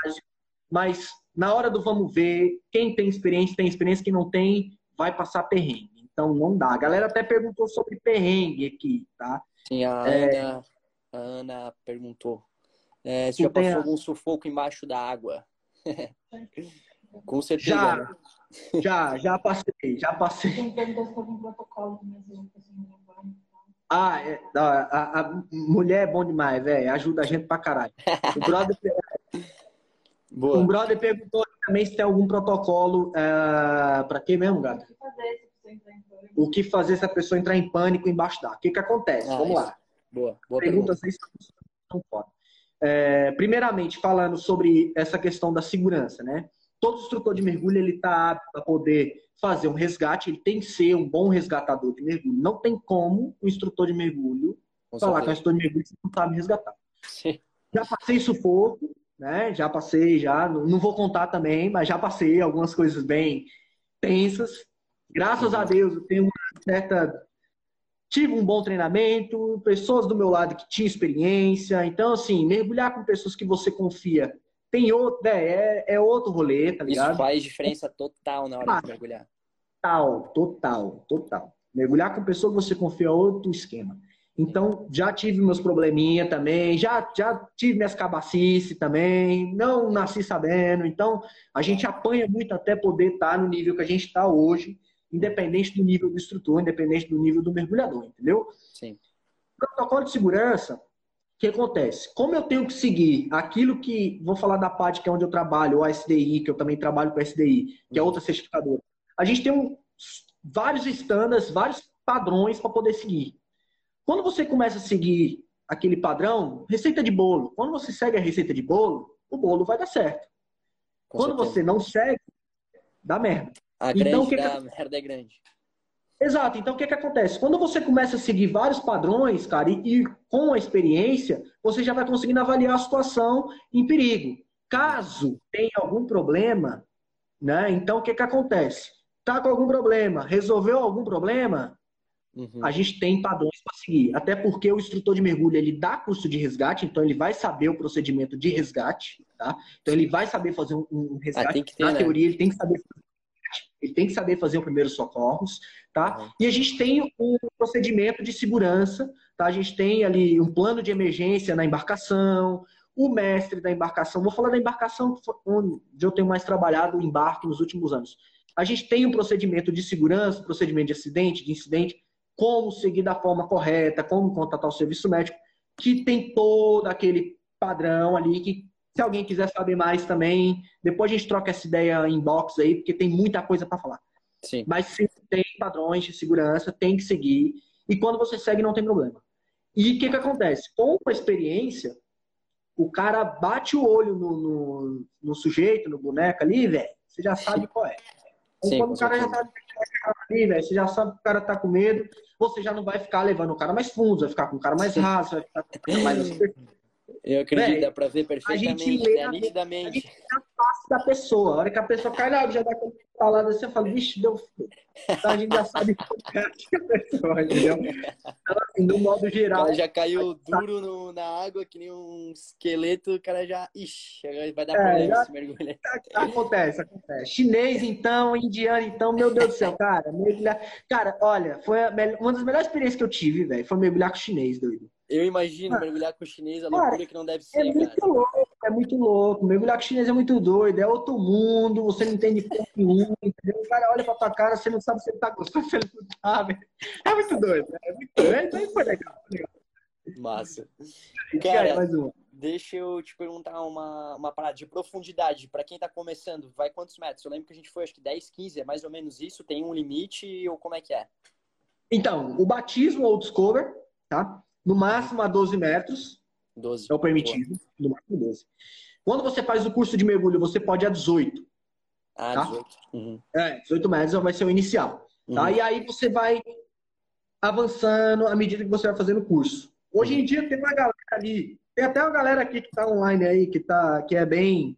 básico, mas na hora do vamos ver, quem tem experiência, tem experiência, quem não tem, vai passar perrengue. Então, não dá. A galera até perguntou sobre perrengue aqui, tá? Sim, a, é... Ana, a Ana perguntou. É, você já passou a... algum sufoco embaixo da água? Com certeza. Já, né? Já, já passei, já passei. Ah, é, a, a, mulher é bom demais, velho. Ajuda a gente pra caralho. O brother, Boa. o brother perguntou também se tem algum protocolo uh, pra quê mesmo, gato? O que fazer se a pessoa entrar em pânico embaixo d'água? O que que acontece? Ah, Vamos isso. lá. Boa, boa Perguntas pergunta. É, primeiramente, falando sobre essa questão da segurança, né? Todo instrutor de mergulho ele está apto a poder fazer um resgate, ele tem que ser um bom resgatador de mergulho. Não tem como o instrutor de mergulho Com falar que o instrutor de mergulho não sabe resgatar. Sim. Já passei sufoco, né? Já passei, já. Não vou contar também, mas já passei algumas coisas bem tensas. Graças uhum. a Deus eu tenho uma certa. Tive um bom treinamento, pessoas do meu lado que tinham experiência. Então, assim, mergulhar com pessoas que você confia tem outro, é, é, é outro rolê, tá ligado? Isso faz diferença total na hora ah, de mergulhar. Total, total, total. Mergulhar com pessoa que você confia é outro esquema. Então, já tive meus probleminha também, já, já tive minhas cabacices também, não nasci sabendo. Então, a gente apanha muito até poder estar no nível que a gente está hoje, independente do nível do instrutor, independente do nível do mergulhador, entendeu? Sim. Protocolo de segurança, o que acontece? Como eu tenho que seguir aquilo que. Vou falar da parte que é onde eu trabalho, o SDI, que eu também trabalho com a SDI, que é outra certificadora. A gente tem um, vários estándares, vários padrões para poder seguir. Quando você começa a seguir aquele padrão, receita de bolo. Quando você segue a receita de bolo, o bolo vai dar certo. Com Quando certeza. você não segue, dá merda. A então, grande que... merda é grande. Exato. Então, o que, que acontece? Quando você começa a seguir vários padrões, cara, e, e, com a experiência, você já vai conseguindo avaliar a situação em perigo. Caso tenha algum problema, né? Então o que que acontece? Tá com algum problema, resolveu algum problema, uhum. a gente tem padrões para seguir. Até porque o instrutor de mergulho ele dá curso de resgate, então ele vai saber o procedimento de resgate, tá? Então ele vai saber fazer um, um resgate. Ah, ter, Na né? teoria ele tem que saber ele tem que saber fazer o primeiro socorros, tá? Uhum. E a gente tem um procedimento de segurança, tá? A gente tem ali um plano de emergência na embarcação, o mestre da embarcação. Vou falar da embarcação onde eu tenho mais trabalhado o embarque nos últimos anos. A gente tem um procedimento de segurança, procedimento de acidente, de incidente, como seguir da forma correta, como contatar o serviço médico, que tem todo aquele padrão ali que se alguém quiser saber mais também, depois a gente troca essa ideia em box aí, porque tem muita coisa para falar. Sim. Mas sim, tem padrões de segurança, tem que seguir. E quando você segue, não tem problema. E o que, que acontece? Com a experiência, o cara bate o olho no, no, no sujeito, no boneco ali, velho, você já sabe qual é. Sim, quando o cara já sabe que ali, velho, você já sabe que o cara tá com medo, você já não vai ficar levando o cara mais fundo, vai ficar com o cara mais raso, vai ficar com o cara mais Eu acredito, dá pra ver perfeitamente, a gente lê né? nitidamente. A gente a face da pessoa. A hora que a pessoa cai na já dá aquela falada assim, eu falo, vixe, deu. Então a gente já sabe como é a pessoa, entendeu? Então, assim, no modo geral. Cara já caiu duro no, na água, que nem um esqueleto, o cara já. Ixi, vai dar é, problema já... esse mergulho. Acontece, acontece. Chinês, então, indiano, então, meu Deus do céu, cara. Mergulhar... Cara, olha, foi uma das melhores experiências que eu tive, velho. Foi mergulhar com chinês, doido. Eu imagino mergulhar com chinês, a loucura cara, que não deve ser. É muito cara. louco, é muito louco. Mergulhar com chinês é muito doido, é outro mundo, você não entende porra nenhuma, entendeu? O cara olha pra tua cara, você não sabe se ele tá gostando, se ele não sabe. É muito doido, é muito doido. É, então foi legal. Massa. Cara, mais uma. deixa eu te perguntar uma, uma parada de profundidade. Para quem tá começando, vai quantos metros? Eu lembro que a gente foi, acho que 10, 15, é mais ou menos isso? Tem um limite ou como é que é? Então, o batismo ou discover, tá? No máximo a 12 metros. 12. É o permitido. No máximo 12. Quando você faz o curso de mergulho, você pode a 18. Ah, tá? 18. Uhum. É, 18 metros vai ser o inicial. Tá? Uhum. Tá? E aí você vai avançando à medida que você vai fazendo o curso. Hoje uhum. em dia tem uma galera ali, tem até uma galera aqui que está online aí, que, tá, que é bem.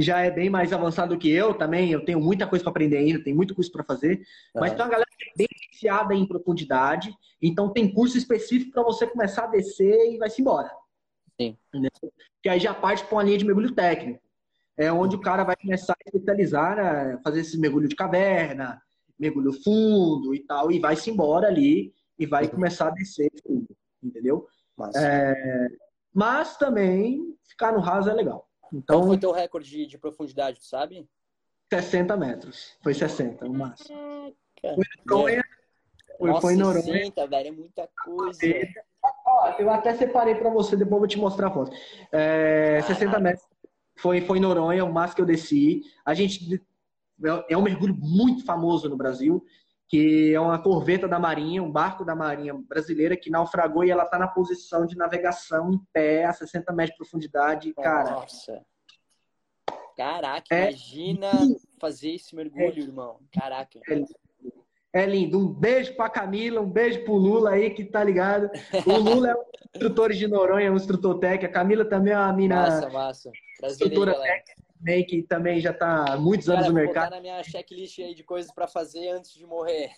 Que já é bem mais avançado do que eu também. Eu tenho muita coisa para aprender ainda, tem muito curso para fazer. Mas tem uma galera que é bem iniciada em profundidade então tem curso específico para você começar a descer e vai-se embora. Sim. Entendeu? Que aí já parte para uma linha de mergulho técnico. É onde o cara vai começar a especializar, né? fazer esse mergulho de caverna, mergulho fundo e tal, e vai-se embora ali e vai uhum. começar a descer fundo, entendeu? Mas... É... Mas também ficar no raso é legal. Então, Qual foi teu recorde de, de profundidade, tu sabe? 60 metros. Foi 60, o máximo. Foi Nossa, foi Noronha. 60, velho, é muita coisa. Ó, eu até separei para você, depois vou te mostrar a foto. É, 60 metros. Foi, foi Noronha, o máximo que eu desci. A gente. É um mergulho muito famoso no Brasil, que é uma corveta da Marinha, um barco da Marinha brasileira que naufragou e ela está na posição de navegação em pé a 60 metros de profundidade. Cara. Nossa. Caraca, é... imagina fazer esse mergulho, é... irmão. Caraca. É é lindo. Um beijo pra Camila, um beijo pro Lula aí, que tá ligado. O Lula é um instrutor de Noronha, um instrutor técnico. A Camila também é uma mina. Massa, massa. instrutora técnica também, que também já tá há muitos Cara, anos no mercado. Vou na minha checklist aí de coisas para fazer antes de morrer.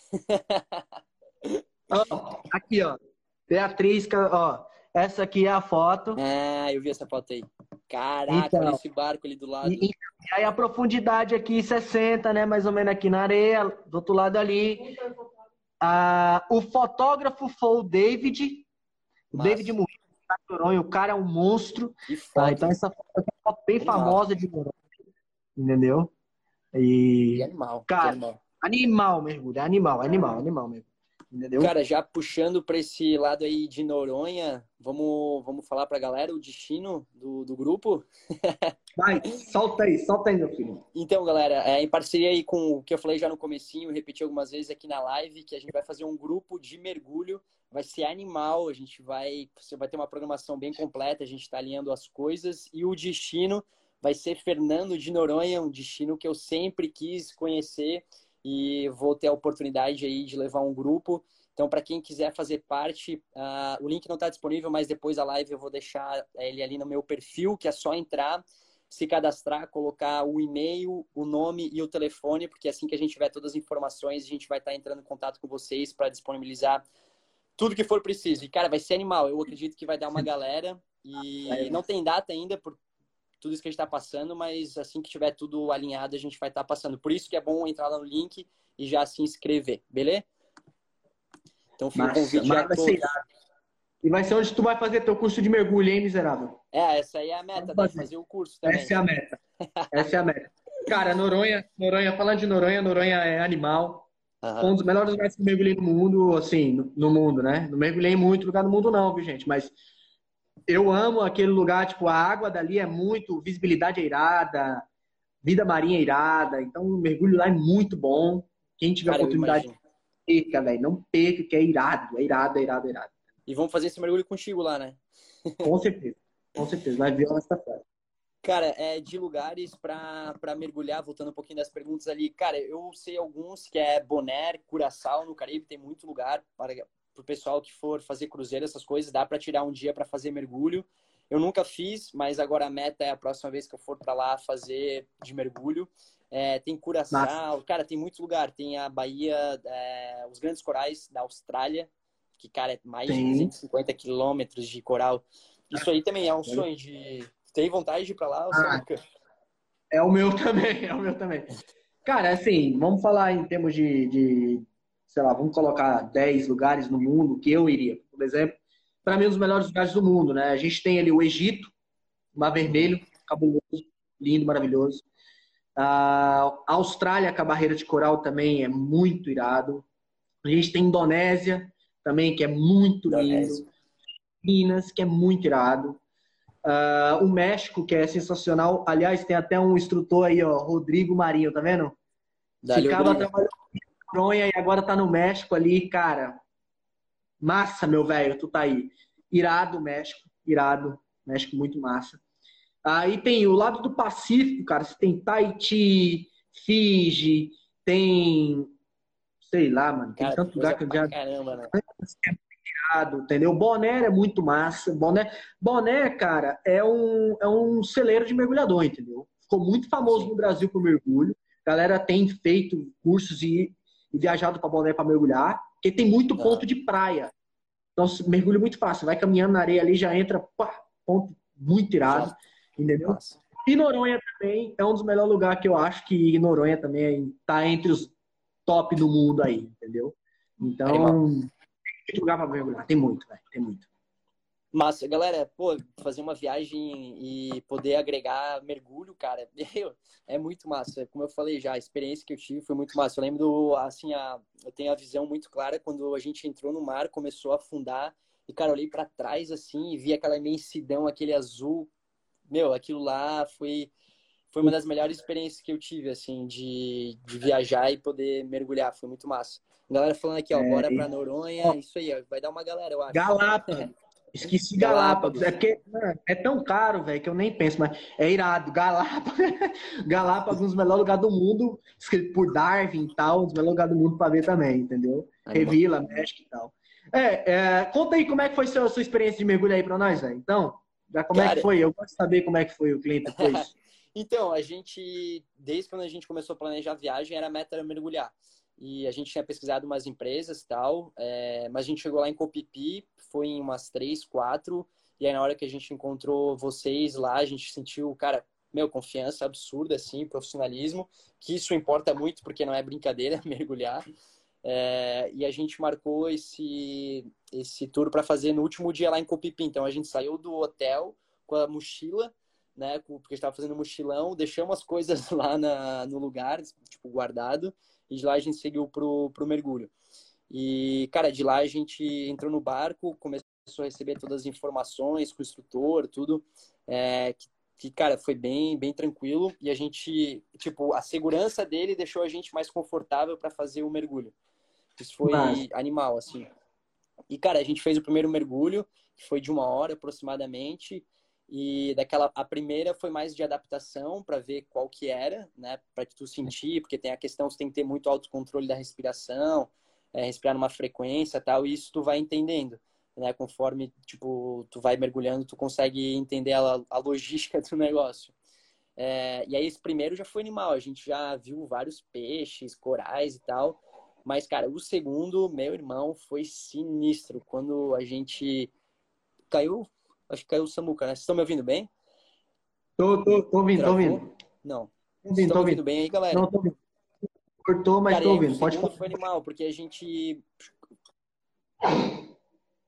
ó, aqui, ó. Beatriz, ó. Essa aqui é a foto. Ah, eu vi essa foto aí. Caraca, então, olha esse barco ali do lado. E, e, aí a profundidade aqui 60, né? Mais ou menos aqui na areia, do outro lado ali. Ah, o fotógrafo foi o David. O David Murilo, o cara é um monstro. Tá? Então essa foto é uma foto bem famosa de. Entendeu? E, animal. Cara, animal. animal mergulho. É animal, animal, animal mesmo. Entendeu? Cara, já puxando para esse lado aí de Noronha, vamos, vamos falar para a galera o destino do, do grupo? Vai, solta aí, solta aí, meu filho. Então, galera, é, em parceria aí com o que eu falei já no comecinho, repeti algumas vezes aqui na live, que a gente vai fazer um grupo de mergulho, vai ser animal, a gente vai, você vai ter uma programação bem completa, a gente está alinhando as coisas, e o destino vai ser Fernando de Noronha, um destino que eu sempre quis conhecer, e vou ter a oportunidade aí de levar um grupo. Então, para quem quiser fazer parte, uh, o link não está disponível, mas depois da live eu vou deixar ele ali no meu perfil, que é só entrar. se cadastrar, colocar o e-mail, o nome e o telefone, porque assim que a gente tiver todas as informações, a gente vai estar entrando em contato com vocês para disponibilizar tudo que for preciso. E, cara, vai ser animal. Eu acredito que vai dar uma galera. E não tem data ainda por tudo isso que a gente está passando, mas assim que tiver tudo alinhado, a gente vai estar tá passando. Por isso que é bom entrar lá no link e já se inscrever, beleza? Então, fica o convite a todos. E vai ser onde tu vai fazer teu curso de mergulho, hein, miserável? É, essa aí é a meta, fazer. fazer o curso também. Essa é a meta. Essa é a meta. Cara, Noronha, Noronha, falando de Noronha, Noronha é animal. Uhum. Um dos melhores lugares que eu mergulhei no mundo, assim, no, no, mundo, né? Não mergulhei em muito lugar no mundo, não, viu, gente? Mas eu amo aquele lugar, tipo, a água dali é muito, visibilidade é irada, vida marinha é irada, então o mergulho lá é muito bom. Quem tiver Cara, oportunidade, perca, velho. Não perca, que é irado, é irado, é irado, é irado. E vamos fazer esse mergulho contigo lá, né? Com certeza, com certeza. Vai ver essa festa. Cara, é de lugares para mergulhar, voltando um pouquinho das perguntas ali. Cara, eu sei alguns que é Bonaire, Curaçao, no Caribe, tem muito lugar para o pessoal que for fazer cruzeiro, essas coisas, dá para tirar um dia para fazer mergulho. Eu nunca fiz, mas agora a meta é a próxima vez que eu for para lá fazer de mergulho. É, tem Curaçao, Nossa. cara, tem muitos lugares. Tem a Bahia, é, os Grandes Corais da Austrália, que, cara, é mais Sim. de 250 quilômetros de coral. Isso aí também é um sonho de. Tem vontade de ir pra lá? Ah, é o meu também, é o meu também. Cara, assim, vamos falar em termos de, de, sei lá, vamos colocar 10 lugares no mundo que eu iria. Por exemplo, para mim, um dos melhores lugares do mundo, né? A gente tem ali o Egito, Mar Vermelho, cabuloso, lindo, maravilhoso. A Austrália, com a barreira de coral também é muito irado. A gente tem Indonésia, também, que é muito lindo. Minas, que é muito irado. Uh, o México, que é sensacional. Aliás, tem até um instrutor aí, ó, Rodrigo Marinho, tá vendo? Dali Ficava trabalhando Fronha e agora tá no México ali, cara. Massa, meu velho, tu tá aí. Irado México, irado. México muito massa. Aí tem o lado do Pacífico, cara. Você tem Tahiti, Fiji, tem sei lá, mano. Tem cara, tanto lugar que eu já. Caramba, né? Entendeu? Boné é muito massa. Boné, Boné, cara, é um, é um celeiro de mergulhador, entendeu? Ficou muito famoso no Brasil por mergulho. A galera tem feito cursos e, e viajado para Boné para mergulhar, porque tem muito ponto de praia. Então, mergulho muito fácil. Vai caminhando na areia ali, já entra, pá, ponto muito irado, entendeu? Nossa. E Noronha também é um dos melhores lugares que eu acho que Noronha também está entre os top do mundo aí, entendeu? Então, tem lugar pra mergulhar. Tem muito, velho. Tem muito. Massa, galera, pô, fazer uma viagem e poder agregar mergulho, cara, meu, é muito massa. Como eu falei já, a experiência que eu tive foi muito massa. Eu lembro, assim, a, eu tenho a visão muito clara quando a gente entrou no mar, começou a afundar, e, cara, eu olhei para trás, assim, e vi aquela imensidão, aquele azul. Meu, aquilo lá foi foi uma das melhores experiências que eu tive, assim, de, de viajar e poder mergulhar. Foi muito massa. Galera falando aqui, ó, é, bora pra Noronha. Isso aí, ó, vai dar uma galera, eu acho. Galápagos. Esqueci Galápagos. É porque mano, é tão caro, velho, que eu nem penso, mas é irado. Galápagos, Galápagos, um dos melhores lugares do mundo, escrito por Darwin e tal, um dos melhores lugares do mundo pra ver também, entendeu? Revila, México e tal. É, é, conta aí como é que foi a sua, sua experiência de mergulho aí pra nós, velho. Então, já como Cara, é que foi? Eu gosto de saber como é que foi o cliente depois. Então, a gente, desde quando a gente começou a planejar a viagem, era a meta era mergulhar. E a gente tinha pesquisado umas empresas e tal, é, mas a gente chegou lá em Copipi, foi em umas três, quatro, e aí na hora que a gente encontrou vocês lá, a gente sentiu, cara, meu, confiança absurda, assim, profissionalismo, que isso importa muito, porque não é brincadeira mergulhar. É, e a gente marcou esse, esse tour para fazer no último dia lá em Copipi. Então a gente saiu do hotel com a mochila né? Porque estava fazendo mochilão, deixamos as coisas lá na, no lugar, tipo, guardado, e de lá a gente seguiu pro, pro mergulho. E, cara, de lá a gente entrou no barco, começou a receber todas as informações com o instrutor, tudo, é, que, que, cara, foi bem, bem tranquilo, e a gente, tipo, a segurança dele deixou a gente mais confortável para fazer o mergulho. Isso foi Mas... animal, assim. E, cara, a gente fez o primeiro mergulho, que foi de uma hora aproximadamente, e daquela a primeira foi mais de adaptação para ver qual que era, né, para que tu sentir, porque tem a questão você tem que ter muito autocontrole da respiração, é, respirar numa frequência, tal, e isso tu vai entendendo, né, conforme tipo tu vai mergulhando, tu consegue entender a, a logística do negócio. É, e aí esse primeiro já foi animal, a gente já viu vários peixes, corais e tal. Mas, cara, o segundo, meu irmão, foi sinistro. Quando a gente caiu, acho que caiu o Samuca, né? Vocês estão me ouvindo bem? Tô, tô, tô ouvindo, Travou? tô ouvindo. Não. Tô ouvindo, tô ouvindo. bem aí, galera? Não, tô ouvindo. Cortou, mas cara, tô ouvindo. Pode falar. foi animal, porque a gente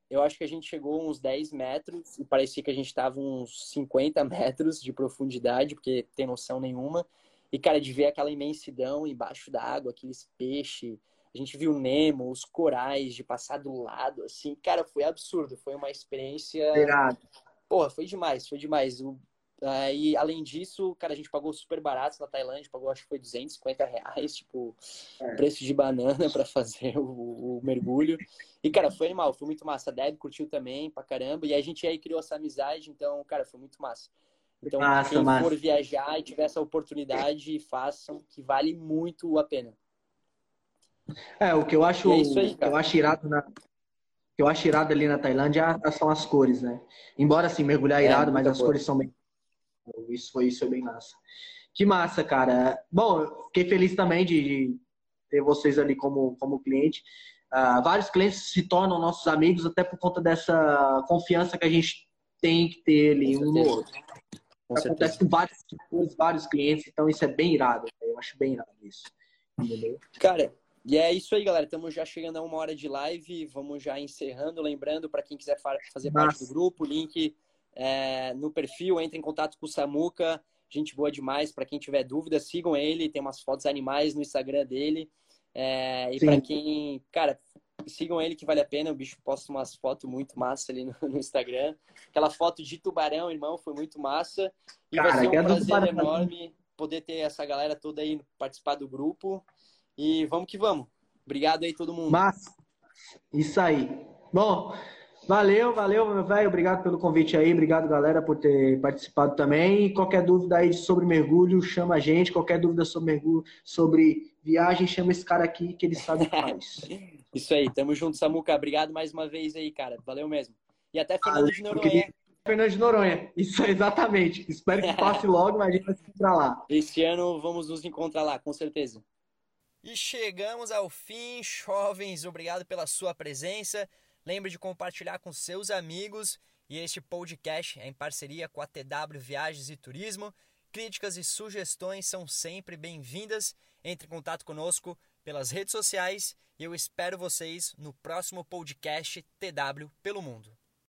eu acho que a gente chegou uns 10 metros e parecia que a gente estava uns 50 metros de profundidade, porque tem noção nenhuma. E, cara, de ver aquela imensidão embaixo da água, aqueles peixes. A gente viu Nemo, os corais, de passar do lado, assim. Cara, foi absurdo. Foi uma experiência. Irado. Porra, foi demais, foi demais. O além disso, cara, a gente pagou super barato na Tailândia, pagou acho que foi 250 reais, tipo, é. preço de banana para fazer o, o, mergulho. E, cara, foi animal, foi muito massa. A Deb curtiu também pra caramba. E a gente aí criou essa amizade, então, cara, foi muito massa. Então, massa, quem massa. for viajar e tiver essa oportunidade, façam, que vale muito a pena. É, o que eu acho, é aí, eu acho irado na, que eu acho irado ali na Tailândia são as cores, né? Embora assim, mergulhar é, irado, mas as cor. cores são bem isso foi, isso foi bem massa. Que massa, cara. Bom, fiquei feliz também de, ter vocês ali como, como cliente. Uh, vários clientes se tornam nossos amigos até por conta dessa confiança que a gente tem que ter ali um no outro. Com Acontece com vários, vários clientes, então isso é bem irado. Eu acho bem irado isso. Entendeu? Cara, e é isso aí, galera. Estamos já chegando a uma hora de live. Vamos já encerrando. Lembrando, para quem quiser fazer Massa. parte do grupo, o link é, no perfil, entre em contato com o Samuca, gente boa demais. Para quem tiver dúvida, sigam ele, tem umas fotos animais no Instagram dele. É, e para quem, cara, sigam ele que vale a pena. O bicho posta umas fotos muito massa ali no, no, Instagram. Aquela foto de tubarão, irmão, foi muito massa. E cara, vai ser um prazer enorme poder ter essa galera toda aí participar do grupo. E vamos que vamos. Obrigado aí todo mundo. Massa. Isso aí. Bom, Valeu, valeu, meu velho. Obrigado pelo convite aí. Obrigado, galera, por ter participado também. E qualquer dúvida aí sobre mergulho, chama a gente. Qualquer dúvida sobre mergulho, sobre viagem, chama esse cara aqui que ele sabe o que faz. Isso aí, tamo junto, Samuca. Obrigado mais uma vez aí, cara. Valeu mesmo. E até Fernando de Noronha. Fernando de Noronha, isso é exatamente. Espero que passe logo, mas a gente vai se encontrar lá. Esse ano vamos nos encontrar lá, com certeza. E chegamos ao fim, jovens. Obrigado pela sua presença. Lembre de compartilhar com seus amigos e este podcast é em parceria com a TW Viagens e Turismo. Críticas e sugestões são sempre bem-vindas. Entre em contato conosco pelas redes sociais e eu espero vocês no próximo podcast TW pelo Mundo.